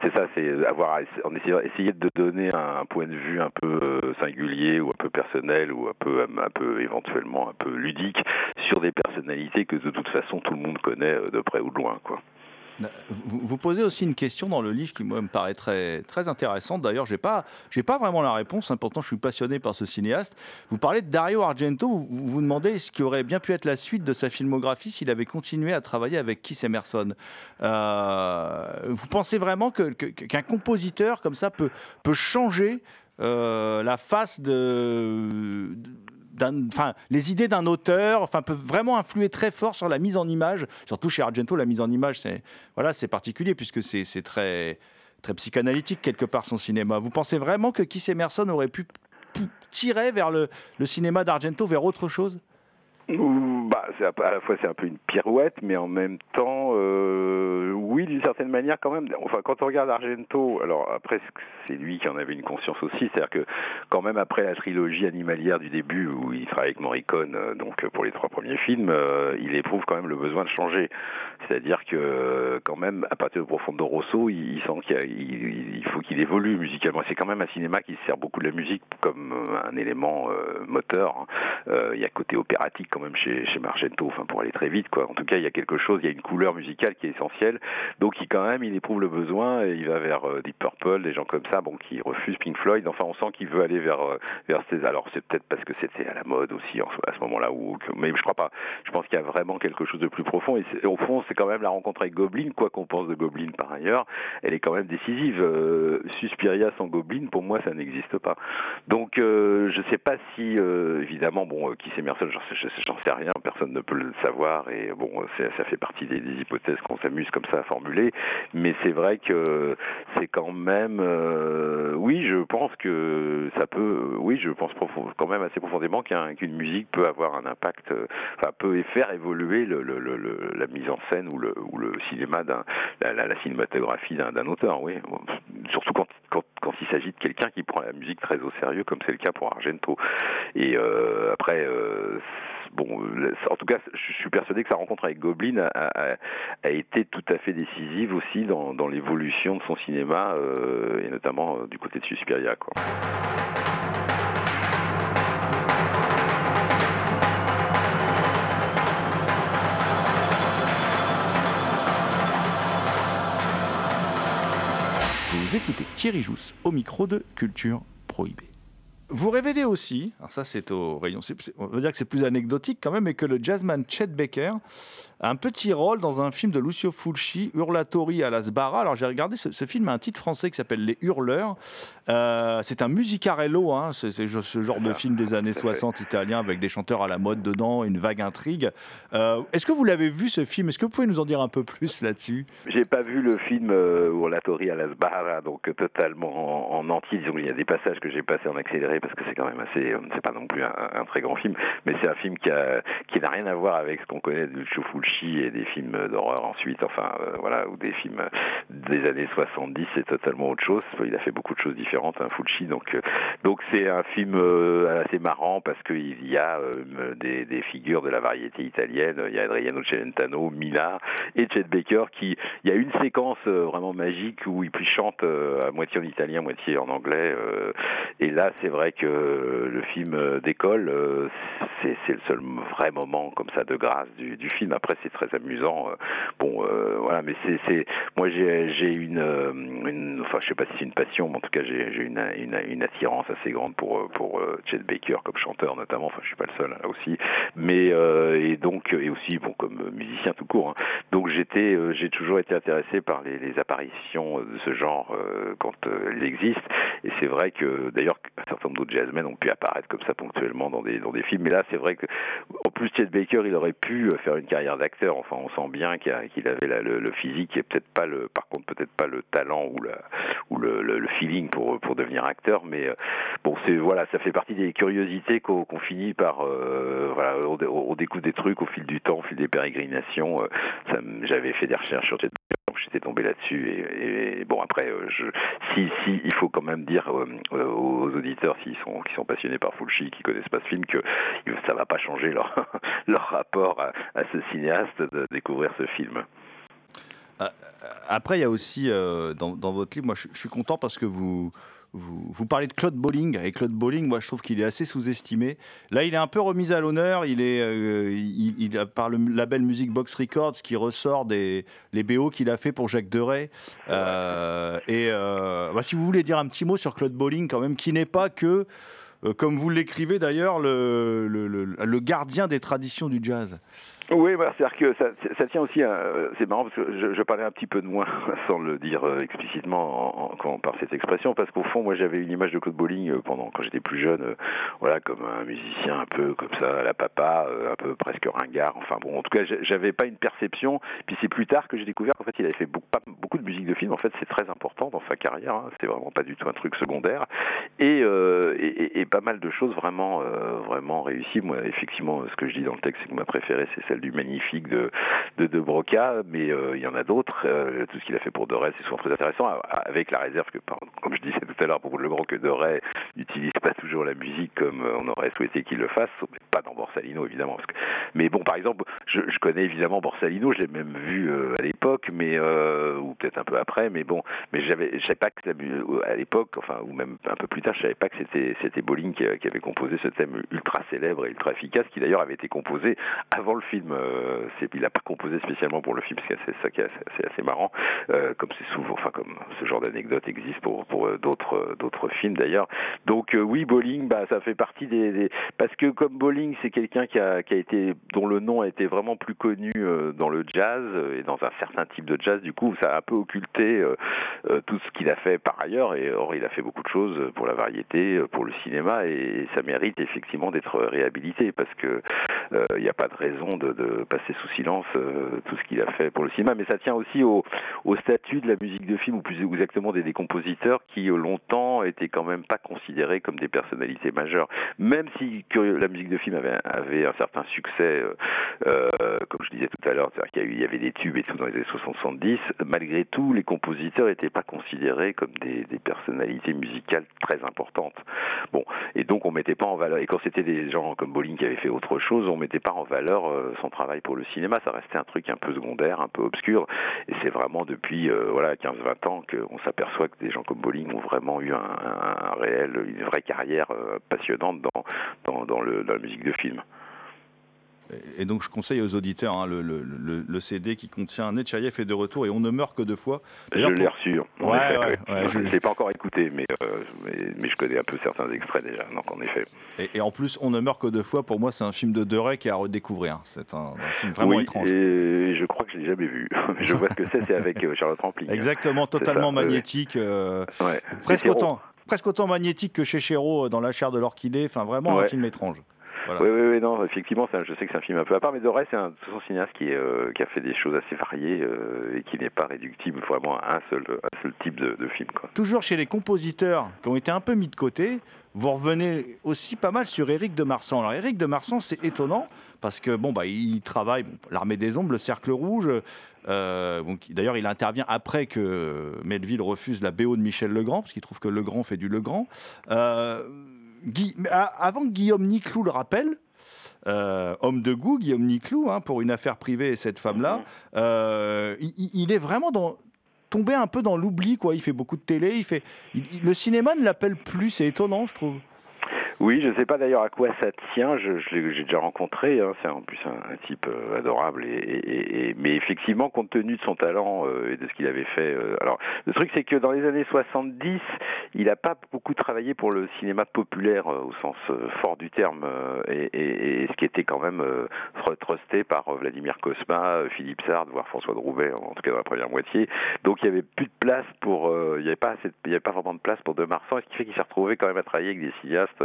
c'est ça, c'est avoir en essayant essayer de donner un point de vue un peu singulier ou un peu personnel ou un peu un peu éventuellement un peu ludique sur des personnalités que de toute façon tout le monde connaît de près ou de loin, quoi. Vous, vous posez aussi une question dans le livre qui me paraît très, intéressante. D'ailleurs, j'ai pas, j'ai pas vraiment la réponse. hein, pourtant, je suis passionné par ce cinéaste. Vous parlez de Dario Argento. Vous vous, demandez ce qui aurait bien pu être la suite de sa filmographie s'il avait continué à travailler avec Keith Emerson. Euh, vous pensez vraiment qu'un compositeur comme ça peut, changer euh, la face de, les idées d'un auteur, peuvent vraiment influer très fort sur la mise en image. Surtout chez Argento, la mise en image, c'est voilà, c'est particulier puisque c'est très très psychanalytique quelque part son cinéma. Vous pensez vraiment que Keith Emerson aurait pu tirer vers le, cinéma d'Argento vers autre chose? Bah, à la fois c'est un peu une pirouette, mais en même temps, euh, oui, d'une certaine manière, quand même. Enfin, quand on regarde Argento, alors après, c'est lui qui en avait une conscience aussi. C'est-à-dire que, quand même, après la trilogie animalière du début, où il travaille avec Morricone, euh, donc pour les trois premiers films, euh, il éprouve quand même le besoin de changer. C'est-à-dire que, quand même, à partir de Profondo Rosso, il, sent qu'il faut qu'il évolue musicalement. C'est quand même un cinéma qui se sert beaucoup de la musique comme euh, un élément moteur. hein. Il y a côté opératique quand même chez, chez Margento, enfin pour aller très vite quoi. En tout cas, il y a quelque chose, il y a une couleur musicale qui est essentielle. Donc il quand même, il éprouve le besoin et il va vers euh, Deep Purple, des gens comme ça, bon qui refusent Pink Floyd. Enfin, on sent qu'il veut aller vers euh, vers ces. Alors c'est peut-être parce que c'était à la mode aussi à ce moment-là ou mais je crois pas. Je pense qu'il y a vraiment quelque chose de plus profond et au fond, c'est quand même la rencontre avec Goblin, quoi qu'on pense de Goblin par ailleurs, elle est quand même décisive. Euh, Suspiria sans Goblin, pour moi, ça n'existe pas. Donc, euh, je sais pas si, évidemment, bon, qui c'est Merson, j'en sais, rien, personne ne peut le savoir, et bon, ça fait partie des, hypothèses qu'on s'amuse comme ça formuler, mais c'est vrai que c'est quand même, euh, oui, je pense que ça peut, euh, oui, je pense quand même assez profondément qu'un- qu'une musique peut avoir un impact, euh, enfin, peut faire évoluer le, le- la mise en scène ou le, cinéma la, la- cinématographie d'un, auteur, oui. Surtout quand, quand il s'agit de quelqu'un qui prend la musique très au sérieux, comme c'est le cas pour Argento. Et euh, après, euh, bon, euh, en tout cas, je suis persuadé que sa rencontre avec Goblin a, été tout à fait décisive aussi dans, l'évolution de son cinéma, et notamment du côté de Suspiria. Écoutez Thierry Jousse au micro de Culture Prohibée. Vous révélez aussi, ça c'est au rayon, on va dire que c'est plus anecdotique quand même, mais que le jazzman Chet Baker un petit rôle dans un film de Lucio Fulci, Hurlatori à la Sbarra. Alors j'ai regardé, ce, ce film a un titre français qui s'appelle Les Hurleurs. Euh, c'est un musicarello, hein, c'est ce genre de film des années 60 italien avec des chanteurs à la mode dedans, une vague intrigue. Euh, Est-ce que vous l'avez vu ce film? Est-ce que vous pouvez nous en dire un peu plus là-dessus? J'ai pas vu le film euh, Urlatori à la Sbarra, donc euh, totalement en, en entier. Disons qu'il y a des passages que j'ai passés en accéléré parce que c'est quand même assez, euh, c'est pas non plus un, un très grand film, mais c'est un film qui a, qui n'a rien à voir avec ce qu'on connaît de Lucio Fulci et des films d'horreur ensuite, enfin euh, voilà, ou des films des années 70, c'est totalement autre chose. Il a fait beaucoup de choses différentes, hein, Fulci, donc euh, donc c'est un film euh, assez marrant parce qu'il y a des, figures de la variété italienne. Il y a Adriano Celentano, Mila et Chet Baker qui il y a une séquence vraiment magique où il puis chante euh, à moitié en italien, moitié en anglais. et là, c'est vrai que le film décolle. C'est le seul vrai moment comme ça de grâce du, film. Après, c'est très amusant. euh, bon, euh, voilà, mais c'est moi j'ai euh, une enfin je sais pas si c'est une passion, mais en tout cas j'ai une, une attirance assez grande pour pour Chet Baker comme chanteur notamment. Enfin, je suis pas le seul là aussi, mais et donc et aussi bon comme musicien tout court. hein. Donc j'étais, j'ai toujours été intéressé par les, apparitions de ce genre quand elles existent. Et c'est vrai que d'ailleurs un certain nombre d'autres jazzmen ont pu apparaître comme ça ponctuellement dans des dans des films. Mais là, c'est vrai que en plus Chet Baker, il aurait pu euh, faire une carrière d'acteur. Enfin, on sent bien qu'il avait le, physique et peut-être pas le, par contre peut-être pas le talent ou le, feeling pour devenir acteur. Mais euh, bon, c'est voilà, ça fait partie des curiosités qu'on finit par euh, voilà, on, dé- on découvre des trucs au fil du temps, au fil des pérégrinations. J'avais fait des recherches sur Chet Baker, j'étais tombé là-dessus. Et, bon, après, euh, je, si, si, il faut quand même dire euh, euh, aux auditeurs, s'ils sont, qui sont passionnés par Fulci, qui connaissent pas ce film, que ça va pas changer leur, leur rapport à, ce cinéaste de découvrir ce film. Après, il y a aussi dans, dans votre livre, moi je suis content parce que vous, vous, parlez de Claude Bolling. Et Claude Bolling, moi je trouve qu'il est assez sous-estimé. Là, il est un peu remis à l'honneur. Il est, euh, il, il a, par le label Music Box Records qui ressort des les BO qu'il a fait pour Jacques Deray. Euh, et euh, bah, si vous voulez dire un petit mot sur Claude Bolling, quand même, qui n'est pas que, euh, comme vous l'écrivez d'ailleurs, le, le, le, le gardien des traditions du jazz. Oui, bah, c'est-à-dire que ça, tient aussi à. euh, C'est marrant parce que je, parlais un petit peu de moi sans le dire euh, explicitement par cette expression, parce qu'au fond, moi, j'avais une image de Claude Bolling euh, pendant quand j'étais plus jeune, voilà, comme un musicien un peu comme ça, à la papa, un peu presque ringard. Enfin bon, en tout cas, j'a- j'avais pas une perception. Puis c'est plus tard que j'ai découvert qu'en fait, il avait fait beaucoup, de musique de film. En fait, c'est très important dans sa carrière. Hein. C'était vraiment pas du tout un truc secondaire. Et, pas mal de choses vraiment, vraiment réussies. Moi, effectivement, ce que je dis dans le texte, c'est que ma préférée, c'est celle du magnifique de de, Broca, mais euh, il y en a d'autres. Euh, tout ce qu'il a fait pour Doré, c'est souvent très intéressant, avec la réserve que, comme je disais tout à l'heure pour Le Grand, que Doré n'utilise pas toujours la musique comme euh, on aurait souhaité qu'il le fasse, mais pas dans Borsalino évidemment. parce que- Mais bon, par exemple, je, connais évidemment Borsalino, je l'ai même vu à l'époque, mais ou peut-être un peu après, mais bon, mais j'avais, je savais pas que à l'époque, enfin ou même un peu plus tard, je savais pas que c'était c'était Bolling qui avait composé ce thème ultra célèbre et ultra efficace, qui d'ailleurs avait été composé avant le film. Euh, il n'a pas composé spécialement pour le film, c'est ça qui est assez, marrant, euh, comme c'est souvent, enfin comme ce genre d'anecdote existe pour euh, d'autres films d'ailleurs. Donc oui, Bolling, bah ça fait partie des, parce que comme Bolling, c'est quelqu'un qui a été dont le nom a été vraiment plus connu dans le jazz et dans un certain type de jazz. Du coup, ça a un peu occulté tout ce qu'il a fait par ailleurs. Or, il a fait beaucoup de choses pour la variété, pour le cinéma, et ça mérite effectivement d'être réhabilité parce que il n'y a pas de raison de, de passer sous silence euh, tout ce qu'il a fait pour le cinéma. Mais ça tient aussi au, statut de la musique de film, ou plus exactement des, des compositeurs qui euh, longtemps étaient quand même pas considérés comme des personnalités majeures. Même si la musique de film avait, un certain succès, euh, comme je disais tout à l'heure, c'est-à-dire qu'il y, avait des tubes et tout dans les années 60-70, malgré tout, les compositeurs n'étaient pas considérés comme des, personnalités musicales très importantes. Bon, et donc on mettait pas en valeur. Et quand c'était des gens comme Bolling qui avaient fait autre chose, on mettait pas en valeur son travail pour le cinéma. Ça restait un truc un peu secondaire, un peu obscur. Et c'est vraiment depuis euh, voilà 15-20 ans qu'on s'aperçoit que des gens comme Bolling ont vraiment eu un, réel, une vraie carrière euh, passionnante dans dans, dans, le, dans la musique de film. Et donc je conseille aux auditeurs hein, le, le- le- le CD qui contient Netchayev est de retour et on ne meurt que deux fois. Je l'ai reçu. Ouais, effet, ouais, oui. ouais, je ne l'ai pas encore écouté, mais, euh, mais, mais je connais un peu certains extraits déjà. Donc en effet. Et, et en plus, On ne meurt que deux fois, pour moi, c'est un film de Deray qui est à redécouvrir. C'est un, un film vraiment oui, étrange. Et je crois que je l'ai jamais vu. je vois ce que c'est, c'est avec euh, Charlotte Rampling. Exactement, totalement ça, magnétique. euh, Ouais. presque, autant, presque autant magnétique que chez Chéreau euh, dans La chair de l'orchidée. Enfin, vraiment un film étrange. Voilà. Oui, oui, oui, non, effectivement, je sais que c'est un film un peu à part, mais Doré, c'est un de son cinéaste qui, est, euh, qui a fait des choses assez variées euh, et qui n'est pas réductible vraiment à un seul, un seul type de, de film. Quoi. Toujours chez les compositeurs qui ont été un peu mis de côté, vous revenez aussi pas mal sur Éric de Marsan. Alors Éric de Marsan, c'est étonnant parce que bon bah il travaille bon, l'armée des ombres, le cercle rouge. euh, D'ailleurs, il intervient après que Melville refuse la BO de Michel Legrand parce qu'il trouve que Legrand fait du Legrand. Euh, Guy- avant que Guillaume Niclou le rappelle. euh, homme de goût, Guillaume Niclou, hein, pour une affaire privée et cette femme-là, euh, il, est vraiment dans, tombé un peu dans l'oubli, quoi. Il fait beaucoup de télé, il fait, il- il- le cinéma ne l'appelle plus, c'est étonnant, je trouve. Oui, je ne sais pas d'ailleurs à quoi ça tient. Je, je l'ai- j'ai déjà rencontré. Hein. C'est en plus un, type euh, adorable. Et, et- et- mais effectivement, compte tenu de son talent euh, et de ce qu'il avait fait. euh, alors, le truc, c'est que dans les années 70, il n'a pas beaucoup travaillé pour le cinéma populaire euh, au sens euh, fort du terme. et, ce qui était quand même trusté par Vladimir Cosma, Philippe Sard, voire François de Roubaix, en tout cas dans la première moitié. Donc, il n'y avait plus de place pour. il n'y avait pas assez il y avait pas vraiment de place pour De Marsan. Ce qui fait qu'il s'est retrouvé quand même à travailler avec des cinéastes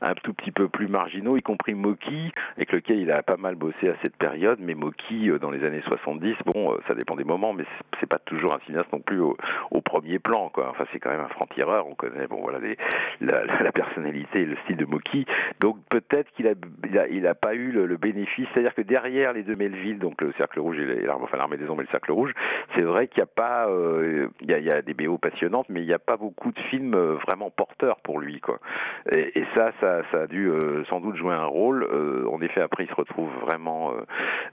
un tout petit peu plus marginaux, y compris Moki, avec lequel il a pas mal bossé à cette période. Mais Moki, euh, dans les années 70, bon, euh, ça dépend des moments, mais c'est- pas toujours un cinéaste non plus au, premier plan, quoi. Enfin, c'est quand même un franc-tireur. On connaît, bon, voilà, la, personnalité et le style de Moki. Donc peut-être qu'il a, il a, pas eu le, bénéfice. C'est-à-dire que derrière les deux Melville, donc le Cercle Rouge et l'armée des ombres et le Cercle Rouge, c'est vrai qu'il n'y a pas, euh, il y, a, des BO passionnantes, mais il n'y a pas beaucoup de films vraiment porteurs pour lui, quoi. Et ça, ça, a dû euh, sans doute jouer un rôle. Euh, en effet, après, il se retrouve vraiment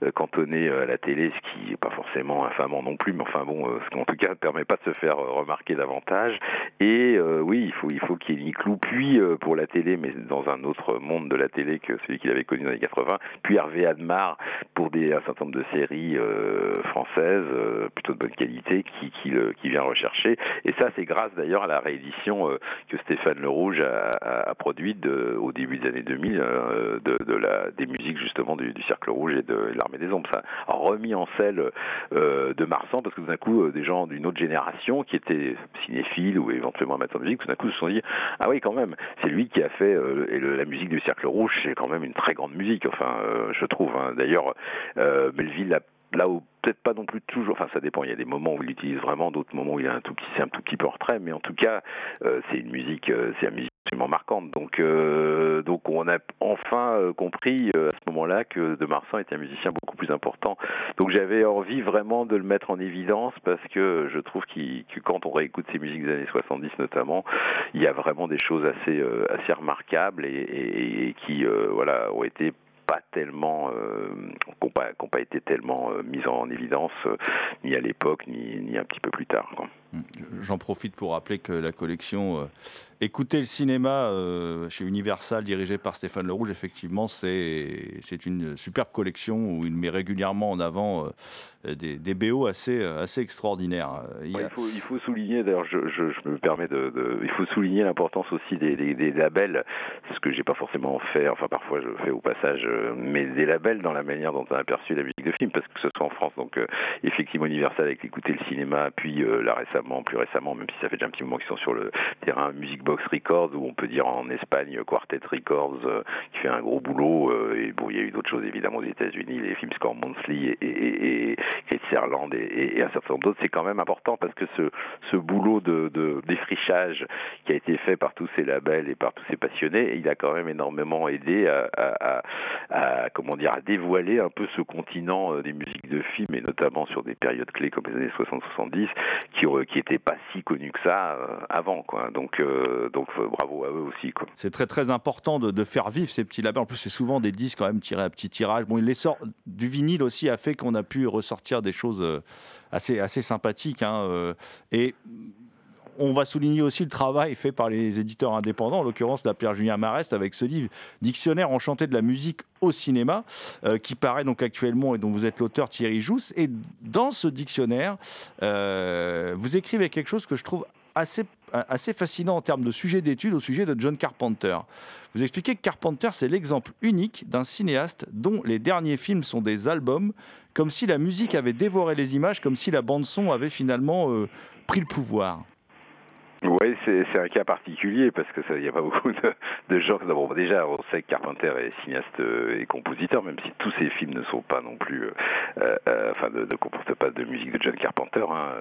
euh, cantonné à la télé, ce qui n'est pas forcément infamant non plus, mais enfin bon, ce qui en tout cas ne permet pas de se faire remarquer davantage. Et oui, il faut, il faut qu'il y ait une clou, puis pour la télé, mais dans un autre monde de la télé que celui qu'il avait connu dans les années 80, puis Hervé Admar pour des, un certain nombre de séries françaises, plutôt de bonne qualité, qui, le, vient rechercher. Et ça, c'est grâce d'ailleurs à la réédition que Stéphane Le Rouge a produite au début des années 2000 euh, de, la, des musiques justement du, Cercle Rouge et de, l'Armée des Ombres. Ça a remis en selle euh, de Marsan parce que tout d'un coup, euh, des gens d'une autre génération qui étaient cinéphiles ou éventuellement amateurs de musique, tout d'un coup se sont dit ah oui quand même, c'est lui qui a fait et la musique du Cercle Rouge, c'est quand même une très grande musique. Enfin, je trouve. hein. D'ailleurs, Melville a là où peut-être pas non plus toujours, enfin ça dépend, il y a des moments où il utilise vraiment, d'autres moments où il a un tout petit, c'est un tout petit peu retrait, mais en tout cas, c'est une musique, c'est musique absolument marquantes. Donc, euh, donc on a enfin euh, compris euh, à ce moment-là que De Marsan était un musicien beaucoup plus important. Donc j'avais envie vraiment de le mettre en évidence parce que je trouve que quand on réécoute ses musiques des années 70 notamment, il y a vraiment des choses assez assez remarquables et, qui voilà ont été pas tellement n'ont pas, été tellement mises en évidence ni à l'époque ni, un petit peu plus tard. J'en profite pour rappeler que la collection euh, Écoutez le cinéma euh, chez Universal, dirigée par Stéphane Le Rouge, effectivement, c'est une superbe collection où il met régulièrement en avant euh, des, BO assez, euh, assez extraordinaires. Il faut, souligner, d'ailleurs, je, me permets de, il faut souligner l'importance aussi des, labels, ce que j'ai pas forcément fait, enfin parfois je fais au passage, mais des labels dans la manière dont on a aperçu la musique de film, parce que ce soit en France, donc effectivement Universal avec écouter le cinéma, puis euh, là plus récemment, même si ça fait déjà un petit moment qu'ils sont sur le terrain Music Box Records, ou on peut dire en Espagne Quartet Records, euh, qui fait un gros boulot, euh, et bon, il y a eu d'autres choses évidemment aux États-Unis, les films Score Monthly et, et, et, et Sutherland et, un certain nombre d'autres, c'est quand même important parce que ce, boulot de, défrichage qui a été fait par tous ces labels et par tous ces passionnés, il a quand même énormément aidé à, à- à- comment dire à dévoiler un peu ce continent euh, des musiques de films et notamment sur des périodes clés comme les années 60-70 qui qui étaient pas si connus que ça euh, avant quoi. Donc euh, donc euh, bravo à eux aussi. C'est très très important de, faire vivre ces petits labels. En plus, c'est souvent des disques quand même tirés à petit tirage. Bon, les du vinyle aussi a fait qu'on a pu ressortir des choses assez assez sympathiques. hein, et on va souligner aussi le travail fait par les éditeurs indépendants, en l'occurrence la Pierre Julien Marest avec ce livre Dictionnaire enchanté de la musique au cinéma, euh, qui paraît donc actuellement et dont vous êtes l'auteur Thierry Jousse. Et dans ce dictionnaire, euh, vous écrivez quelque chose que je trouve assez, assez fascinant en termes de sujet d'étude au sujet de John Carpenter. Vous expliquez que Carpenter, c'est l'exemple unique d'un cinéaste dont les derniers films sont des albums, comme si la musique avait dévoré les images, comme si la bande-son avait finalement euh, pris le pouvoir. Oui, c'est un cas particulier parce que ça, il n'y a pas beaucoup de, de gens. D'abord, déjà, on sait que Carpenter est cinéaste euh, et compositeur, même si tous ses films ne sont pas non plus, euh, euh, euh, enfin, ne, ne comportent pas de musique de John Carpenter. Hein.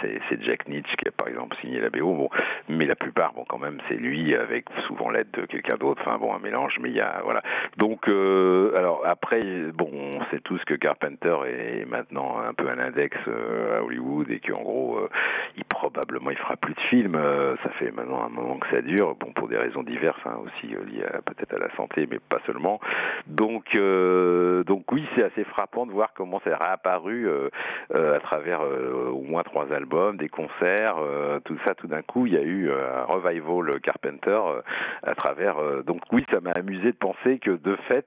C'est Jack Nietzsche qui a par exemple signé la BO, bon, mais la plupart, bon, quand même, c'est lui avec souvent l'aide de quelqu'un d'autre. Enfin, bon, un mélange, mais il y a, voilà. Donc, euh, alors après, bon, on sait tous que Carpenter est maintenant un peu un index euh, à Hollywood et qu'en gros, euh, il probablement il fera plus de films. ça fait maintenant un moment que ça dure, bon pour des raisons diverses, hein, aussi liées peut-être à la santé, mais pas seulement. Donc, donc oui, c'est assez frappant de voir comment ça a réapparu à travers au moins trois albums, des concerts, euh, tout ça. Tout d'un coup, il y a eu euh, un revival Carpenter euh, à travers. donc oui, ça m'a amusé de penser que de fait,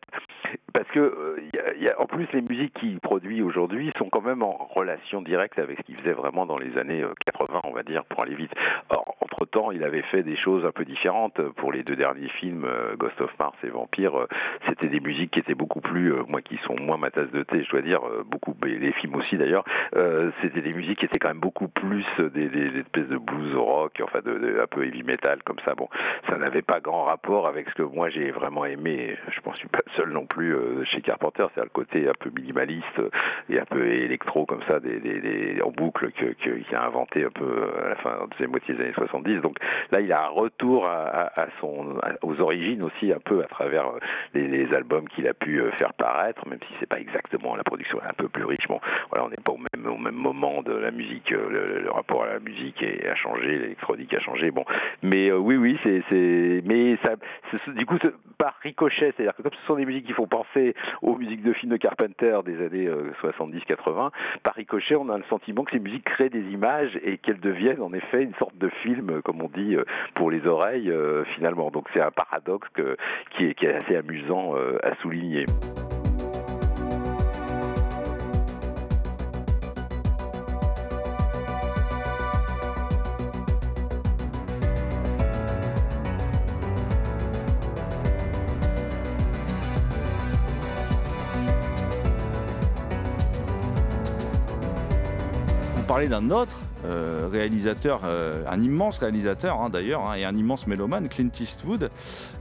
parce que euh, y a- y en plus les musiques qu'il produit aujourd'hui sont quand même en relation directe avec ce qu'il faisait vraiment dans les années euh, 80, on va dire, pour aller vite. Or, entre temps, il avait fait des choses un peu différentes pour les deux derniers films, euh, Ghost of Mars et Vampire. euh, C'était des musiques qui étaient beaucoup plus, euh, moi qui sont moins ma tasse de thé, je dois dire, euh, beaucoup, et les films aussi d'ailleurs. euh, C'était des musiques qui étaient quand même beaucoup plus euh, des, des, des espèces de blues rock, enfin de, un peu heavy metal comme ça. Bon, ça n'avait pas grand rapport avec ce que moi j'ai vraiment aimé. Je pense suis pas seul non plus euh, chez Carpenter, c'est le côté un peu minimaliste euh, et un peu électro comme ça, des, des, en boucle qu'il a inventé un peu euh, à la fin de deuxième moitié des années 70. Donc là, il a un retour à, son, aux origines aussi un peu à travers les, albums qu'il a pu faire paraître, même si c'est pas exactement la production un peu plus riche. Bon, voilà, on n'est pas au même, au même moment de la musique, le, rapport à la musique est- a changé, l'électronique a changé. Bon, mais oui, oui, c'est, mais ça, du coup, par ricochet, c'est-à-dire que comme ce sont des musiques qui font penser aux musiques de films de Carpenter des années euh, 70-80, par ricochet, on a le sentiment que ces musiques créent des images et qu'elles deviennent en effet une sorte de film, euh, comme on dit, euh, pour les oreilles euh, finalement. Donc c'est un paradoxe qui, est, assez amusant euh, à souligner. D'un autre euh, réalisateur, euh, un immense réalisateur hein, d'ailleurs, hein, et un immense mélomane, Clint Eastwood,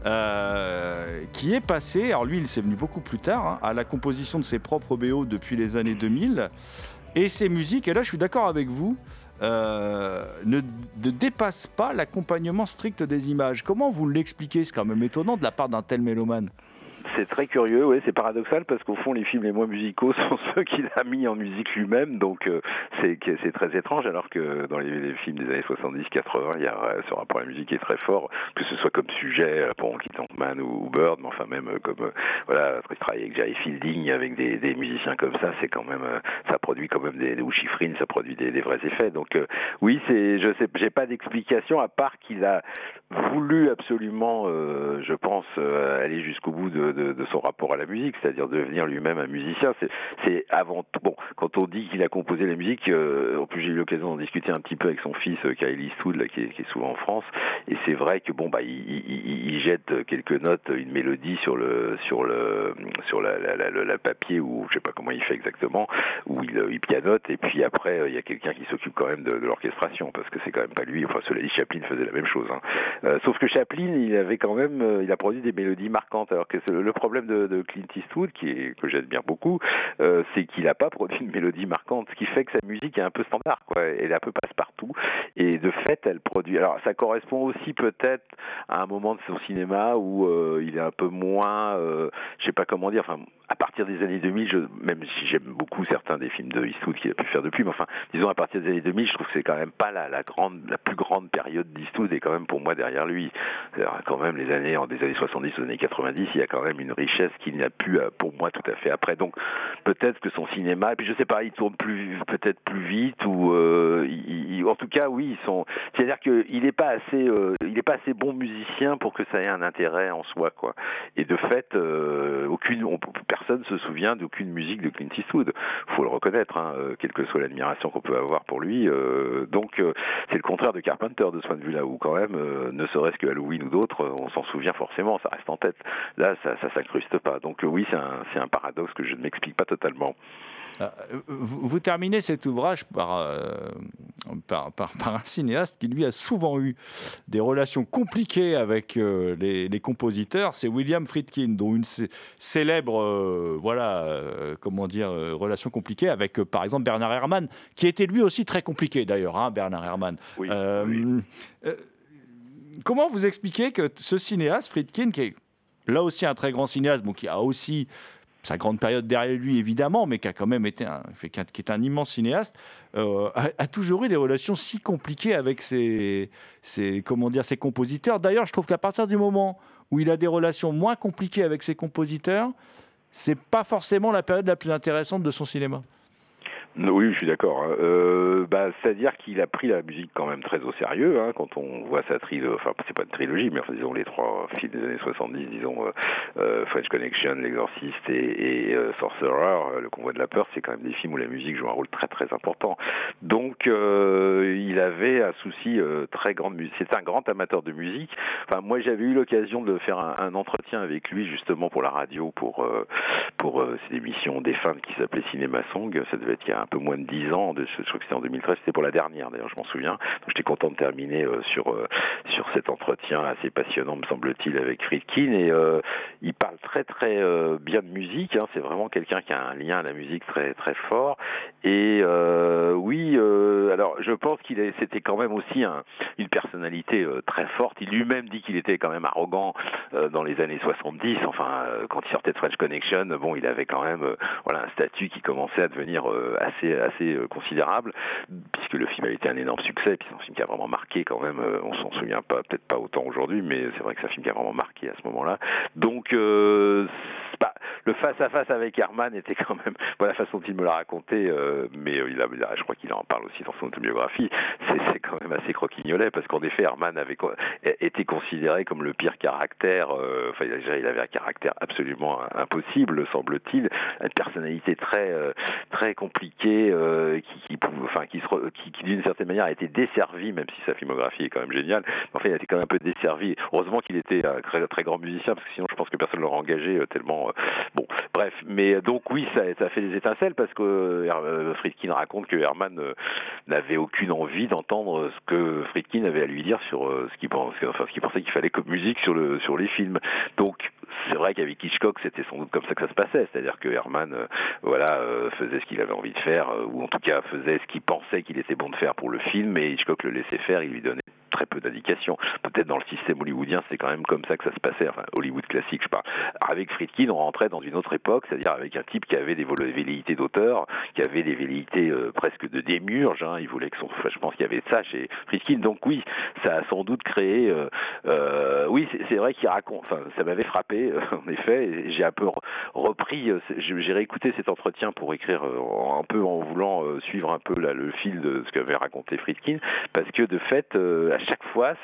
euh, qui est passé, alors lui il s'est venu beaucoup plus tard, hein, à la composition de ses propres BO depuis les années 2000. Et ces musiques, et là je suis d'accord avec vous, ne, ne dépasse pas l'accompagnement strict des images. Comment vous l'expliquez? C'est quand même étonnant de la part d'un tel mélomane. C'est très curieux, oui, c'est paradoxal parce qu'au fond, les films les moins musicaux sont ceux qu'il a mis en musique lui-même, donc euh, c'est c'est très étrange. Alors que dans les, films des années 70-80, il y a euh, ce rapport à la musique qui est très fort, que ce soit comme sujet pour Keith Man ou, Bird, mais enfin même euh, comme euh, voilà, il travaille avec Jerry Fielding, avec des, des musiciens comme ça, c'est quand même euh, ça produit quand même des, des ou Schifrin, ça produit des, des vrais effets. Donc euh, oui, c'est je sais, j'ai pas d'explication à part qu'il a voulu absolument, euh, je pense, euh, aller jusqu'au bout de, de, de son rapport à la musique, c'est-à-dire devenir lui-même un musicien. C'est, avant tout bon. Quand on dit qu'il a composé la musique, euh, en plus j'ai eu l'occasion d'en discuter un petit peu avec son fils, euh, Kyle Eastwood, là, qui, est, qui est souvent en France, et c'est vrai que bon bah il, il, il- jette quelques notes, une mélodie sur le sur le sur la, la, la, la- papier ou je sais pas comment il fait exactement, où il, il pianote et puis après euh, il y a quelqu'un qui s'occupe quand même de, de l'orchestration parce que c'est quand même pas lui. Enfin cela dit Chaplin faisait la même chose. hein. Euh, sauf que Chaplin, il avait quand même, euh, il a produit des mélodies marquantes. Alors que le problème de, Clint Eastwood, qui est, que j'admire beaucoup, euh, c'est qu'il n'a pas produit une mélodie marquante, ce qui fait que sa musique est un peu standard, quoi. Elle est un peu passe-partout, et de fait, elle produit. Alors, ça correspond aussi peut-être à un moment de son cinéma où il est un peu moins, je sais pas comment dire, enfin, à partir des années 2000, je, même si j'aime beaucoup certains des films de Eastwood qu'il a pu faire depuis, mais enfin, disons à partir des années 2000, je trouve que c'est quand même pas la, la grande, la plus grande période d'Eastwood est quand même pour moi derrière lui. C'est-à-dire, Quand même les années, des années 70 aux années 90, il y a quand même une richesse qu'il n'y a plus euh, pour moi tout à fait après. Donc peut-être que son cinéma, et puis je sais pas, il tourne plus, peut-être plus vite ou, euh, en tout cas, oui, ils sont. C'est-à-dire qu'il n'est pas assez, euh, il est pas assez bon musicien pour que ça ait un intérêt en soi, quoi. Et de fait, euh, aucune, on- personne se souvient d'aucune musique de Clint Eastwood. Faut le reconnaître, hein, quelle que soit l'admiration qu'on peut avoir pour lui. donc, c'est le contraire de Carpenter de ce point de vue-là, où quand même, ne serait-ce que Halloween ou d'autres, euh, on s'en souvient forcément, ça reste en tête. Là, ça, ça s'incruste pas. Donc, euh, oui, c'est un, paradoxe que je ne m'explique pas totalement. Euh, Vous, vous terminez cet ouvrage par, euh, par, par- par un cinéaste qui, lui, a souvent eu des relations compliquées avec euh, les, les compositeurs. C'est William Friedkin, dont une cé- célèbre, euh, voilà, comment dire, relation compliquée avec, par exemple, Bernard Herrmann, qui était lui aussi très compliqué, d'ailleurs, hein, Bernard Herrmann. Oui, oui. Comment vous expliquez que ce cinéaste, Friedkin, qui est là aussi un très grand cinéaste, qui a aussi sa grande période derrière lui, évidemment, mais qui a quand même été un, qui est un immense cinéaste, euh, a, toujours eu des relations si compliquées avec ses, comment dire, ses compositeurs. D'ailleurs, je trouve qu'à partir du moment où il a des relations moins compliquées avec ses compositeurs, c'est pas forcément la période la plus intéressante de son cinéma. Oui, je suis d'accord. hein. Euh, bah, C'est-à-dire qu'il a pris la musique quand même très au sérieux. Hein, quand on voit sa trilogie, enfin c'est pas une trilogie, mais enfin, disons les trois films des années 70, disons euh, euh, French Connection, L'Exorciste et, euh, Sorcerer, Le Convoi de la Peur, c'est quand même des films où la musique joue un rôle très très important. Donc il avait un souci très grand de musique. C'est un grand amateur de musique. Enfin moi j'avais eu l'occasion de faire un, entretien avec lui justement pour la radio, pour pour cette émission défunte qui s'appelait Cinéma Song. Ça devait être il y a un peu moins de 10 ans. Je crois que c'était en 2013. C'était pour la dernière d'ailleurs, je m'en souviens. Donc j'étais content de terminer euh, sur euh, sur cet entretien assez passionnant, me semble-t-il, avec Friedkin. Et euh, il parle très très bien de musique. Hein. C'est vraiment quelqu'un qui a un lien à la musique très très fort. Et oui, alors je pense qu'il c'était quand même aussi un, une personnalité très forte. Il lui-même dit qu'il était quand même arrogant dans les années 70. Enfin, quand il sortait de French Connection, bon, il avait quand même voilà un statut qui commençait à devenir assez assez considérable, puisque le film a été un énorme succès. Puis c'est un film qui a vraiment marqué quand même. euh, on s'en souvient pas, peut-être pas autant aujourd'hui, mais c'est vrai que c'est un film qui a vraiment marqué à ce moment-là. Donc euh, le face à face avec Herman était quand même, voilà la façon dont il me l'a raconté, euh, mais il a, je crois qu'il en parle aussi dans son autobiographie. C'est quand même assez croquignolet parce qu'en effet Herman avait été considéré comme le pire caractère. Enfin, il avait un caractère absolument impossible, semble-t-il, une personnalité très très compliquée, qui, qui, enfin, qui, se qui, d'une certaine manière a été desservi, même si sa filmographie est quand même géniale. Enfin, il a été quand même un peu desservi. Heureusement qu'il était un très, très grand musicien, parce que sinon, je pense que personne ne l'aurait engagé euh, tellement. euh, bon, bref. Mais euh, donc oui, ça, ça fait des étincelles parce que euh, Friedkin raconte que Herman euh, n'avait aucune envie d'entendre ce que Friedkin avait à lui dire sur euh, ce qu'il pensait, enfin ce qu'il pensait qu'il fallait comme musique sur le sur les films. Donc c'est vrai qu'avec Hitchcock, c'était sans doute comme ça que ça se passait, c'est-à-dire que Herman, euh, voilà, euh, faisait ce qu'il avait envie de faire, euh, ou en tout cas faisait ce qu'il pensait qu'il était bon de faire pour le film, et Hitchcock le laissait faire, il lui donnait très peu d'indications. Peut-être dans le système hollywoodien, c'est quand même comme ça que ça se passait, enfin Hollywood classique, je parle. Avec Friedkin, on rentrait dans une autre époque, c'est-à-dire avec un type qui avait des velléités d'auteur, qui avait des velléités euh, presque de démurge. Hein. Il voulait que son, enfin, je pense qu'il y avait ça chez Friedkin. Donc oui, ça a sans doute créé. euh, euh, oui, c'est- vrai qu'il raconte. Enfin, ça m'avait frappé en effet. et J'ai un peu re- repris. J'ai réécouté cet entretien pour écrire un peu en voulant suivre un peu le fil de ce qu'avait raconté Friedkin, parce que de fait, à chaque fois,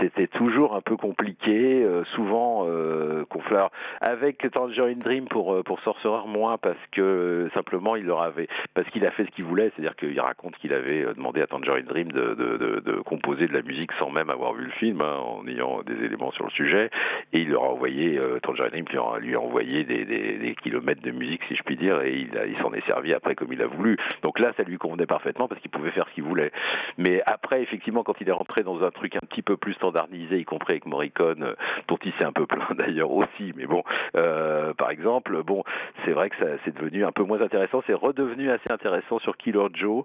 c'était toujours un peu compliqué, euh, souvent euh, confleur avec Tangerine Dream pour euh, pour Sorcerer moins parce que euh, simplement il leur avait parce qu'il a fait ce qu'il voulait, c'est-à-dire qu'il raconte qu'il avait euh, demandé à Tangerine Dream de, de, composer de la musique sans même avoir vu le film, hein, en ayant des éléments sur le sujet, et il leur a envoyé euh, Tangerine Dream lui a, lui envoyé des, des, kilomètres de musique si je puis dire, et il, il s'en est servi après comme il a voulu. Donc là, ça lui convenait parfaitement parce qu'il pouvait faire ce qu'il voulait. Mais après, effectivement, quand il est rentré dans un truc un petit peu plus standardisé, y compris avec Morricone, euh, dont il s'est un peu plaint d'ailleurs aussi, mais bon, euh, par exemple, bon, c'est vrai que ça c'est devenu un peu moins intéressant, c'est redevenu assez intéressant sur Killer Joe,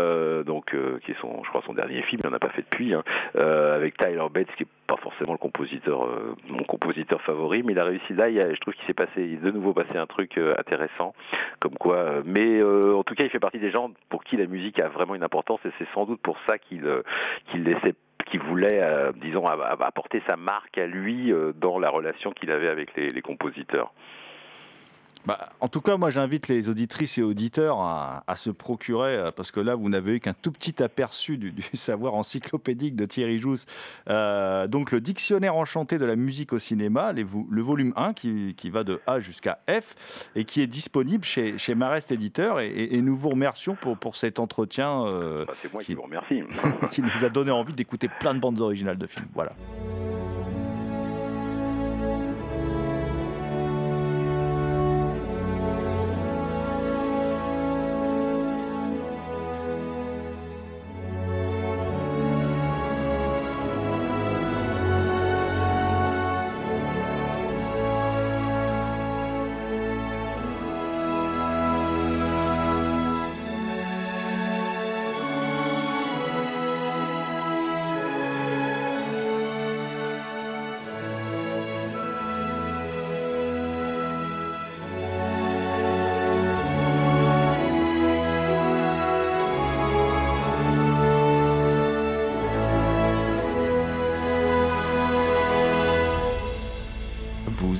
euh, donc qui est son, je crois, son dernier film, il n'en a pas fait depuis, hein, avec Tyler Bates, qui est forcément le compositeur, euh, mon compositeur favori, mais il a réussi là, je trouve qu'il s'est passé, il de nouveau passé un truc euh, intéressant, comme quoi, euh, mais en tout cas, il fait partie des gens pour qui la musique a vraiment une importance, et c'est sans doute pour ça qu'il qu'il laissait voulait, disons, apporter sa marque à lui dans la relation qu'il avait avec les compositeurs. Bah, en tout cas, moi, j'invite les auditrices et auditeurs à, à se procurer, euh, parce que là, vous n'avez eu qu'un tout petit aperçu du, du savoir encyclopédique de Thierry Jousse. Euh, donc, le dictionnaire enchanté de la musique au cinéma, les le volume 1, qui, qui va de A jusqu'à F, et qui est disponible chez, chez Marest Éditeur. Et nous vous remercions pour, pour cet entretien euh, Bah, c'est moi qui- qui vous remercie. qui nous a donné envie d'écouter plein de bandes originales de films. Voilà.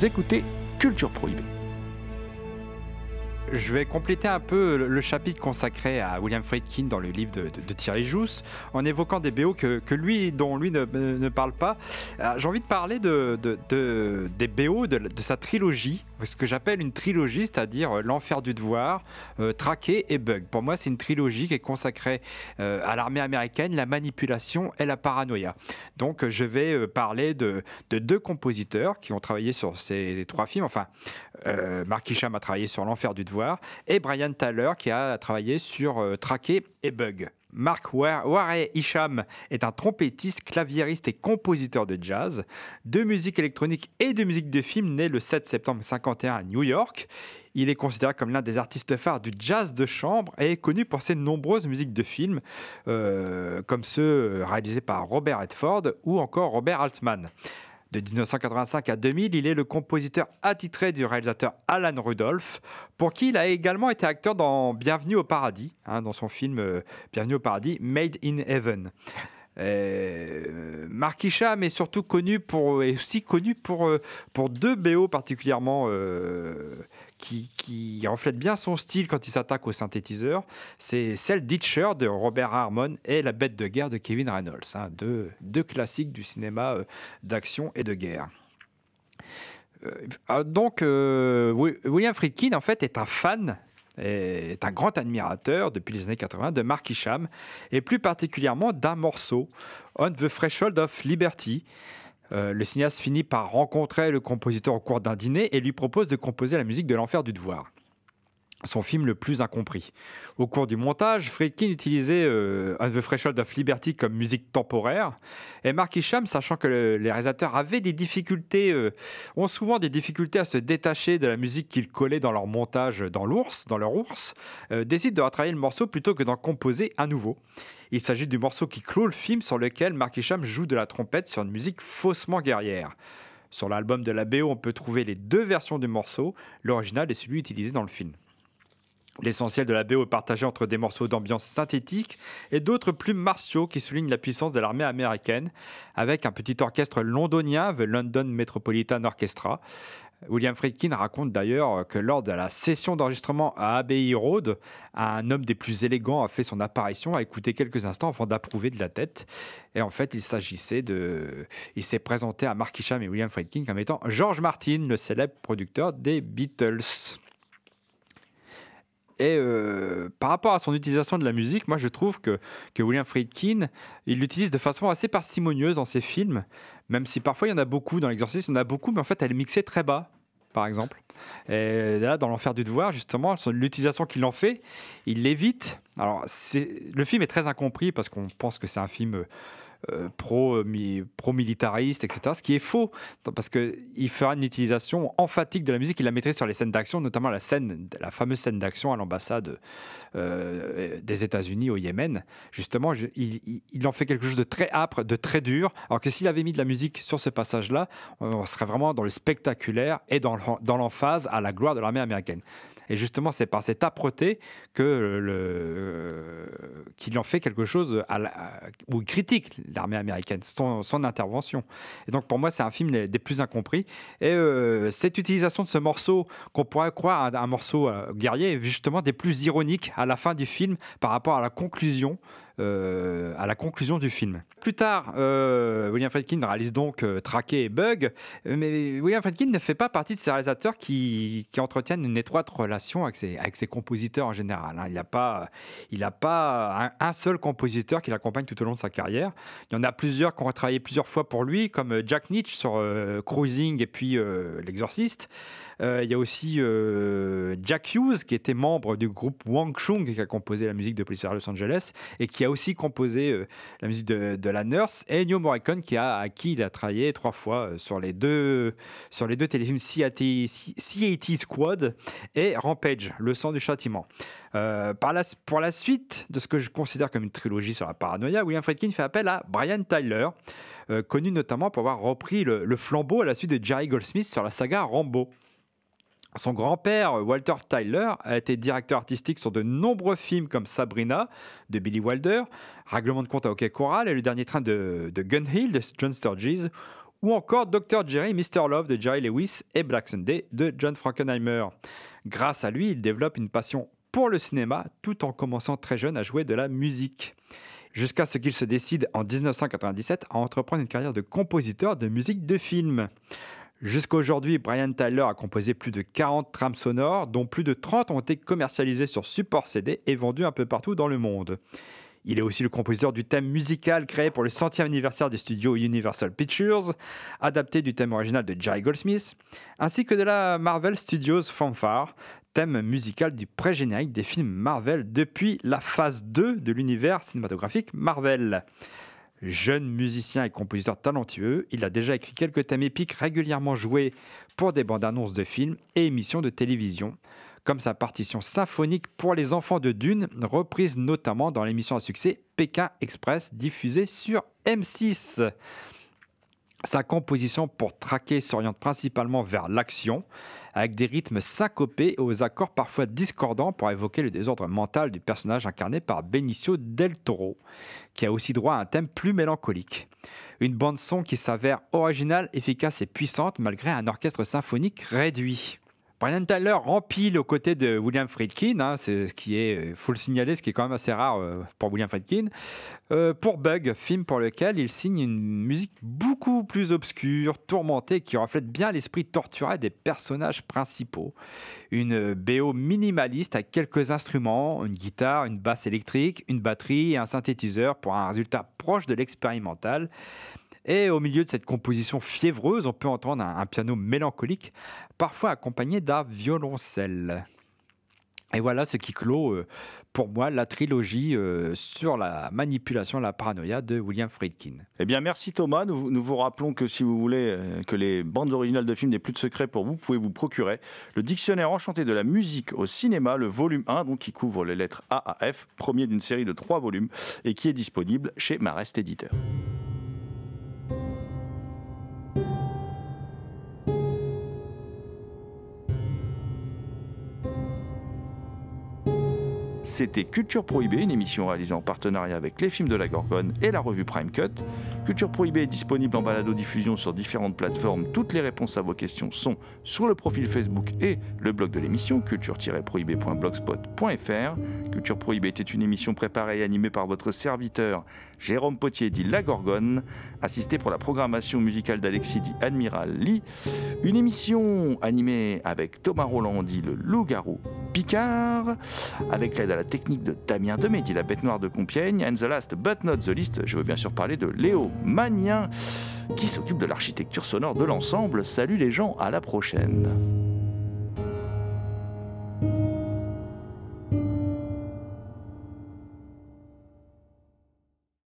Écoutez Culture Prohibée. Je vais compléter un peu le, chapitre consacré à William Friedkin dans le livre de, Thierry Jousse en évoquant des BO que, lui, dont lui ne, parle pas. Euh, J'ai envie de parler de, de- de- des BO de sa trilogie, ce que j'appelle une trilogie, c'est-à-dire euh, L'Enfer du Devoir, euh, Traqué et Bug. Pour moi, c'est une trilogie qui est consacrée euh, à l'armée américaine, la manipulation et la paranoïa. Donc, je vais parler de, de deux compositeurs qui ont travaillé sur ces trois films. Enfin, Mark Isham a travaillé sur L'Enfer du Devoir et Brian Tyler qui a travaillé sur Traqué et Bug. Mark Wa- Warey Isham est un trompettiste, claviériste et compositeur de jazz, de musique électronique et de musique de film, né le 7 septembre 51 à New York. Il est considéré comme l'un des artistes phares du jazz de chambre et est connu pour ses nombreuses musiques de films, euh, comme ceux réalisés par Robert Redford ou encore Robert Altman. De 1985 à 2000, il est le compositeur attitré du réalisateur Alan Rudolph, pour qui il a également été acteur dans Bienvenue au paradis, hein, dans son film euh, Bienvenue au paradis, Made in Heaven. Euh, Mark Isham est surtout connu pour, est aussi connu pour, euh, pour deux BO particulièrement euh, qui, reflètent bien son style quand il s'attaque au synthétiseur. C'est celle Ditcher de Robert Harmon et La bête de guerre de Kevin Reynolds, hein, deux, classiques du cinéma euh, d'action et de guerre. Euh, ah, donc, euh, Wi- William Friedkin, en fait, est un fan, est un grand admirateur depuis les années 80 de Mark Isham, et plus particulièrement d'un morceau, On the Threshold of Liberty. Euh, le cinéaste finit par rencontrer le compositeur au cours d'un dîner et lui propose de composer la musique de l'Enfer du Devoir. Son film le plus incompris. Au cours du montage, Friedkin utilisait euh, Un The Threshold of Liberty comme musique temporaire, et Mark Isham, sachant que le- les réalisateurs avaient des difficultés, euh, ont souvent des difficultés à se détacher de la musique qu'ils collaient dans leur montage dans l'ours, dans leur ours, euh, décide de retravailler le morceau plutôt que d'en composer à nouveau. Il s'agit du morceau qui clôt le film sur lequel Mark Isham joue de la trompette sur une musique faussement guerrière. Sur l'album de la BO, on peut trouver les deux versions du morceau, l'original et celui utilisé dans le film. L'essentiel de la BO est partagé entre des morceaux d'ambiance synthétique et d'autres plus martiaux qui soulignent la puissance de l'armée américaine, avec un petit orchestre londonien, The London Metropolitan Orchestra. William Friedkin raconte d'ailleurs que lors de la session d'enregistrement à Abbey Road, un homme des plus élégants a fait son apparition, a écouté quelques instants avant d'approuver de la tête. Et en fait, il s'agissait. Il s'est présenté à Mark Isham et William Friedkin comme étant George Martin, le célèbre producteur des Beatles. Et euh, par rapport à son utilisation de la musique, moi je trouve que, que William Friedkin, il l'utilise de façon assez parcimonieuse dans ses films, même si parfois il y en a beaucoup, dans l'exorciste il y en a beaucoup, mais en fait elle est mixée très bas, par exemple. Et là, dans l'enfer du devoir, justement, l'utilisation qu'il en fait, il l'évite. Alors, le film est très incompris parce qu'on pense que c'est un film euh, mi- pro-militariste, etc. Ce qui est faux, parce qu'il fera une utilisation emphatique de la musique, il la mettrait sur les scènes d'action, notamment la, scène, la fameuse scène d'action à l'ambassade euh, des États-Unis au Yémen. Justement, il, en fait quelque chose de très âpre, de très dur, alors que s'il avait mis de la musique sur ce passage-là, on serait vraiment dans le spectaculaire et dans l'em- dans l'emphase à la gloire de l'armée américaine. Et justement, c'est par cette âpreté qu'il en fait quelque chose à critique l'armée américaine, son, intervention. Et donc, pour moi, c'est un film des, plus incompris. Et euh, cette utilisation de ce morceau, qu'on pourrait croire un, un morceau euh, guerrier, est justement des plus ironiques à la fin du film par rapport à la conclusion. Euh, à la conclusion du film. Plus tard, euh, William Friedkin réalise donc euh, Traqué et Bug, mais William Friedkin ne fait pas partie de ces réalisateurs qui, entretiennent une étroite relation avec ses, compositeurs en général. hein. Il n'a pas, il a pas un, seul compositeur qui l'accompagne tout au long de sa carrière. Il y en a plusieurs qui ont travaillé plusieurs fois pour lui, comme euh, Jack Nietzsche sur euh, Cruising et puis euh, L'Exorciste. Euh, il y a aussi euh, Jack Hughes, qui était membre du groupe Wang Chung, qui a composé la musique de Police à Los Angeles, et qui a aussi composé euh, la musique de, La Nurse, et Ennio Morricone, qui a, à qui il a travaillé trois fois euh, sur les deux, sur les deux téléfilms CAT Squad et Rampage, Le sang du châtiment. Euh, par la, pour la suite de ce que je considère comme une trilogie sur la paranoïa, William Friedkin fait appel à Brian Tyler, connu notamment pour avoir repris le flambeau à la suite de Jerry Goldsmith sur la saga Rambo. Son grand-père, Walter Tyler, a été directeur artistique sur de nombreux films comme Sabrina de Billy Wilder, Règlement de compte à Hockey Choral et Le Dernier Train de, de Gun Hill de John Sturges, ou encore Dr. Jerry, Mr. Love de Jerry Lewis et Black Sunday de John Frankenheimer. Grâce à lui, il développe une passion pour le cinéma tout en commençant très jeune à jouer de la musique. Jusqu'à ce qu'il se décide en 1997 à entreprendre une carrière de compositeur de musique de film. Jusqu'à aujourd'hui, Brian Tyler a composé plus de 40 trames sonores, dont plus de 30 ont été commercialisées sur support CD et vendues un peu partout dans le monde. Il est aussi le compositeur du thème musical créé pour le centième anniversaire des studios Universal Pictures, adapté du thème original de Jerry Goldsmith, ainsi que de la Marvel Studios Fanfare, thème musical du pré-générique des films Marvel depuis la phase 2 de l'univers cinématographique Marvel. Jeune musicien et compositeur talentueux, il a déjà écrit quelques thèmes épiques régulièrement joués pour des bandes annonces de films et émissions de télévision, comme sa partition symphonique pour les enfants de Dune, reprise notamment dans l'émission à succès Pékin Express diffusée sur M6. Sa composition pour traquer s'oriente principalement vers l'action, avec des rythmes syncopés et aux accords parfois discordants pour évoquer le désordre mental du personnage incarné par Benicio del Toro, qui a aussi droit à un thème plus mélancolique. Une bande-son qui s'avère originale, efficace et puissante malgré un orchestre symphonique réduit. Brian Tyler rempile aux côtés de William Friedkin, hein, ce qui est, euh, faut le signaler, ce qui est quand même assez rare euh, pour William Friedkin, euh, pour Bug, film pour lequel il signe une musique beaucoup plus obscure, tourmentée, qui reflète bien l'esprit torturé des personnages principaux. Une BO minimaliste avec quelques instruments, une guitare, une basse électrique, une batterie et un synthétiseur pour un résultat proche de l'expérimental. Et au milieu de cette composition fiévreuse, on peut entendre un, piano mélancolique, parfois accompagné d'un violoncelle. Et voilà ce qui clôt euh, pour moi la trilogie euh, sur la manipulation, la paranoïa de William Friedkin. Eh bien, merci Thomas. Nous, vous rappelons que si vous voulez euh, que les bandes originales de films n'aient plus de secrets pour vous, vous pouvez vous procurer le dictionnaire enchanté de la musique au cinéma, le volume 1, donc qui couvre les lettres A à F, premier d'une série de trois volumes, et qui est disponible chez Marest Éditeur. C'était Culture Prohibée, une émission réalisée en partenariat avec les films de la Gorgone et la revue Prime Cut. Culture Prohibée est disponible en balado-diffusion sur différentes plateformes. Toutes les réponses à vos questions sont sur le profil Facebook et le blog de l'émission, culture-prohibée.blogspot.fr. Culture Prohibée était une émission préparée et animée par votre serviteur Jérôme Potier dit La Gorgone, assisté pour la programmation musicale d'Alexis dit Admiral Lee. Une émission animée avec Thomas Roland dit Le Loup-garou Picard, avec l'aide à la technique de Damien Demé dit La bête noire de Compiègne. And the last but not the least, je veux bien sûr parler de Léo Magnien, qui s'occupe de l'architecture sonore de l'ensemble. Salut les gens, à la prochaine.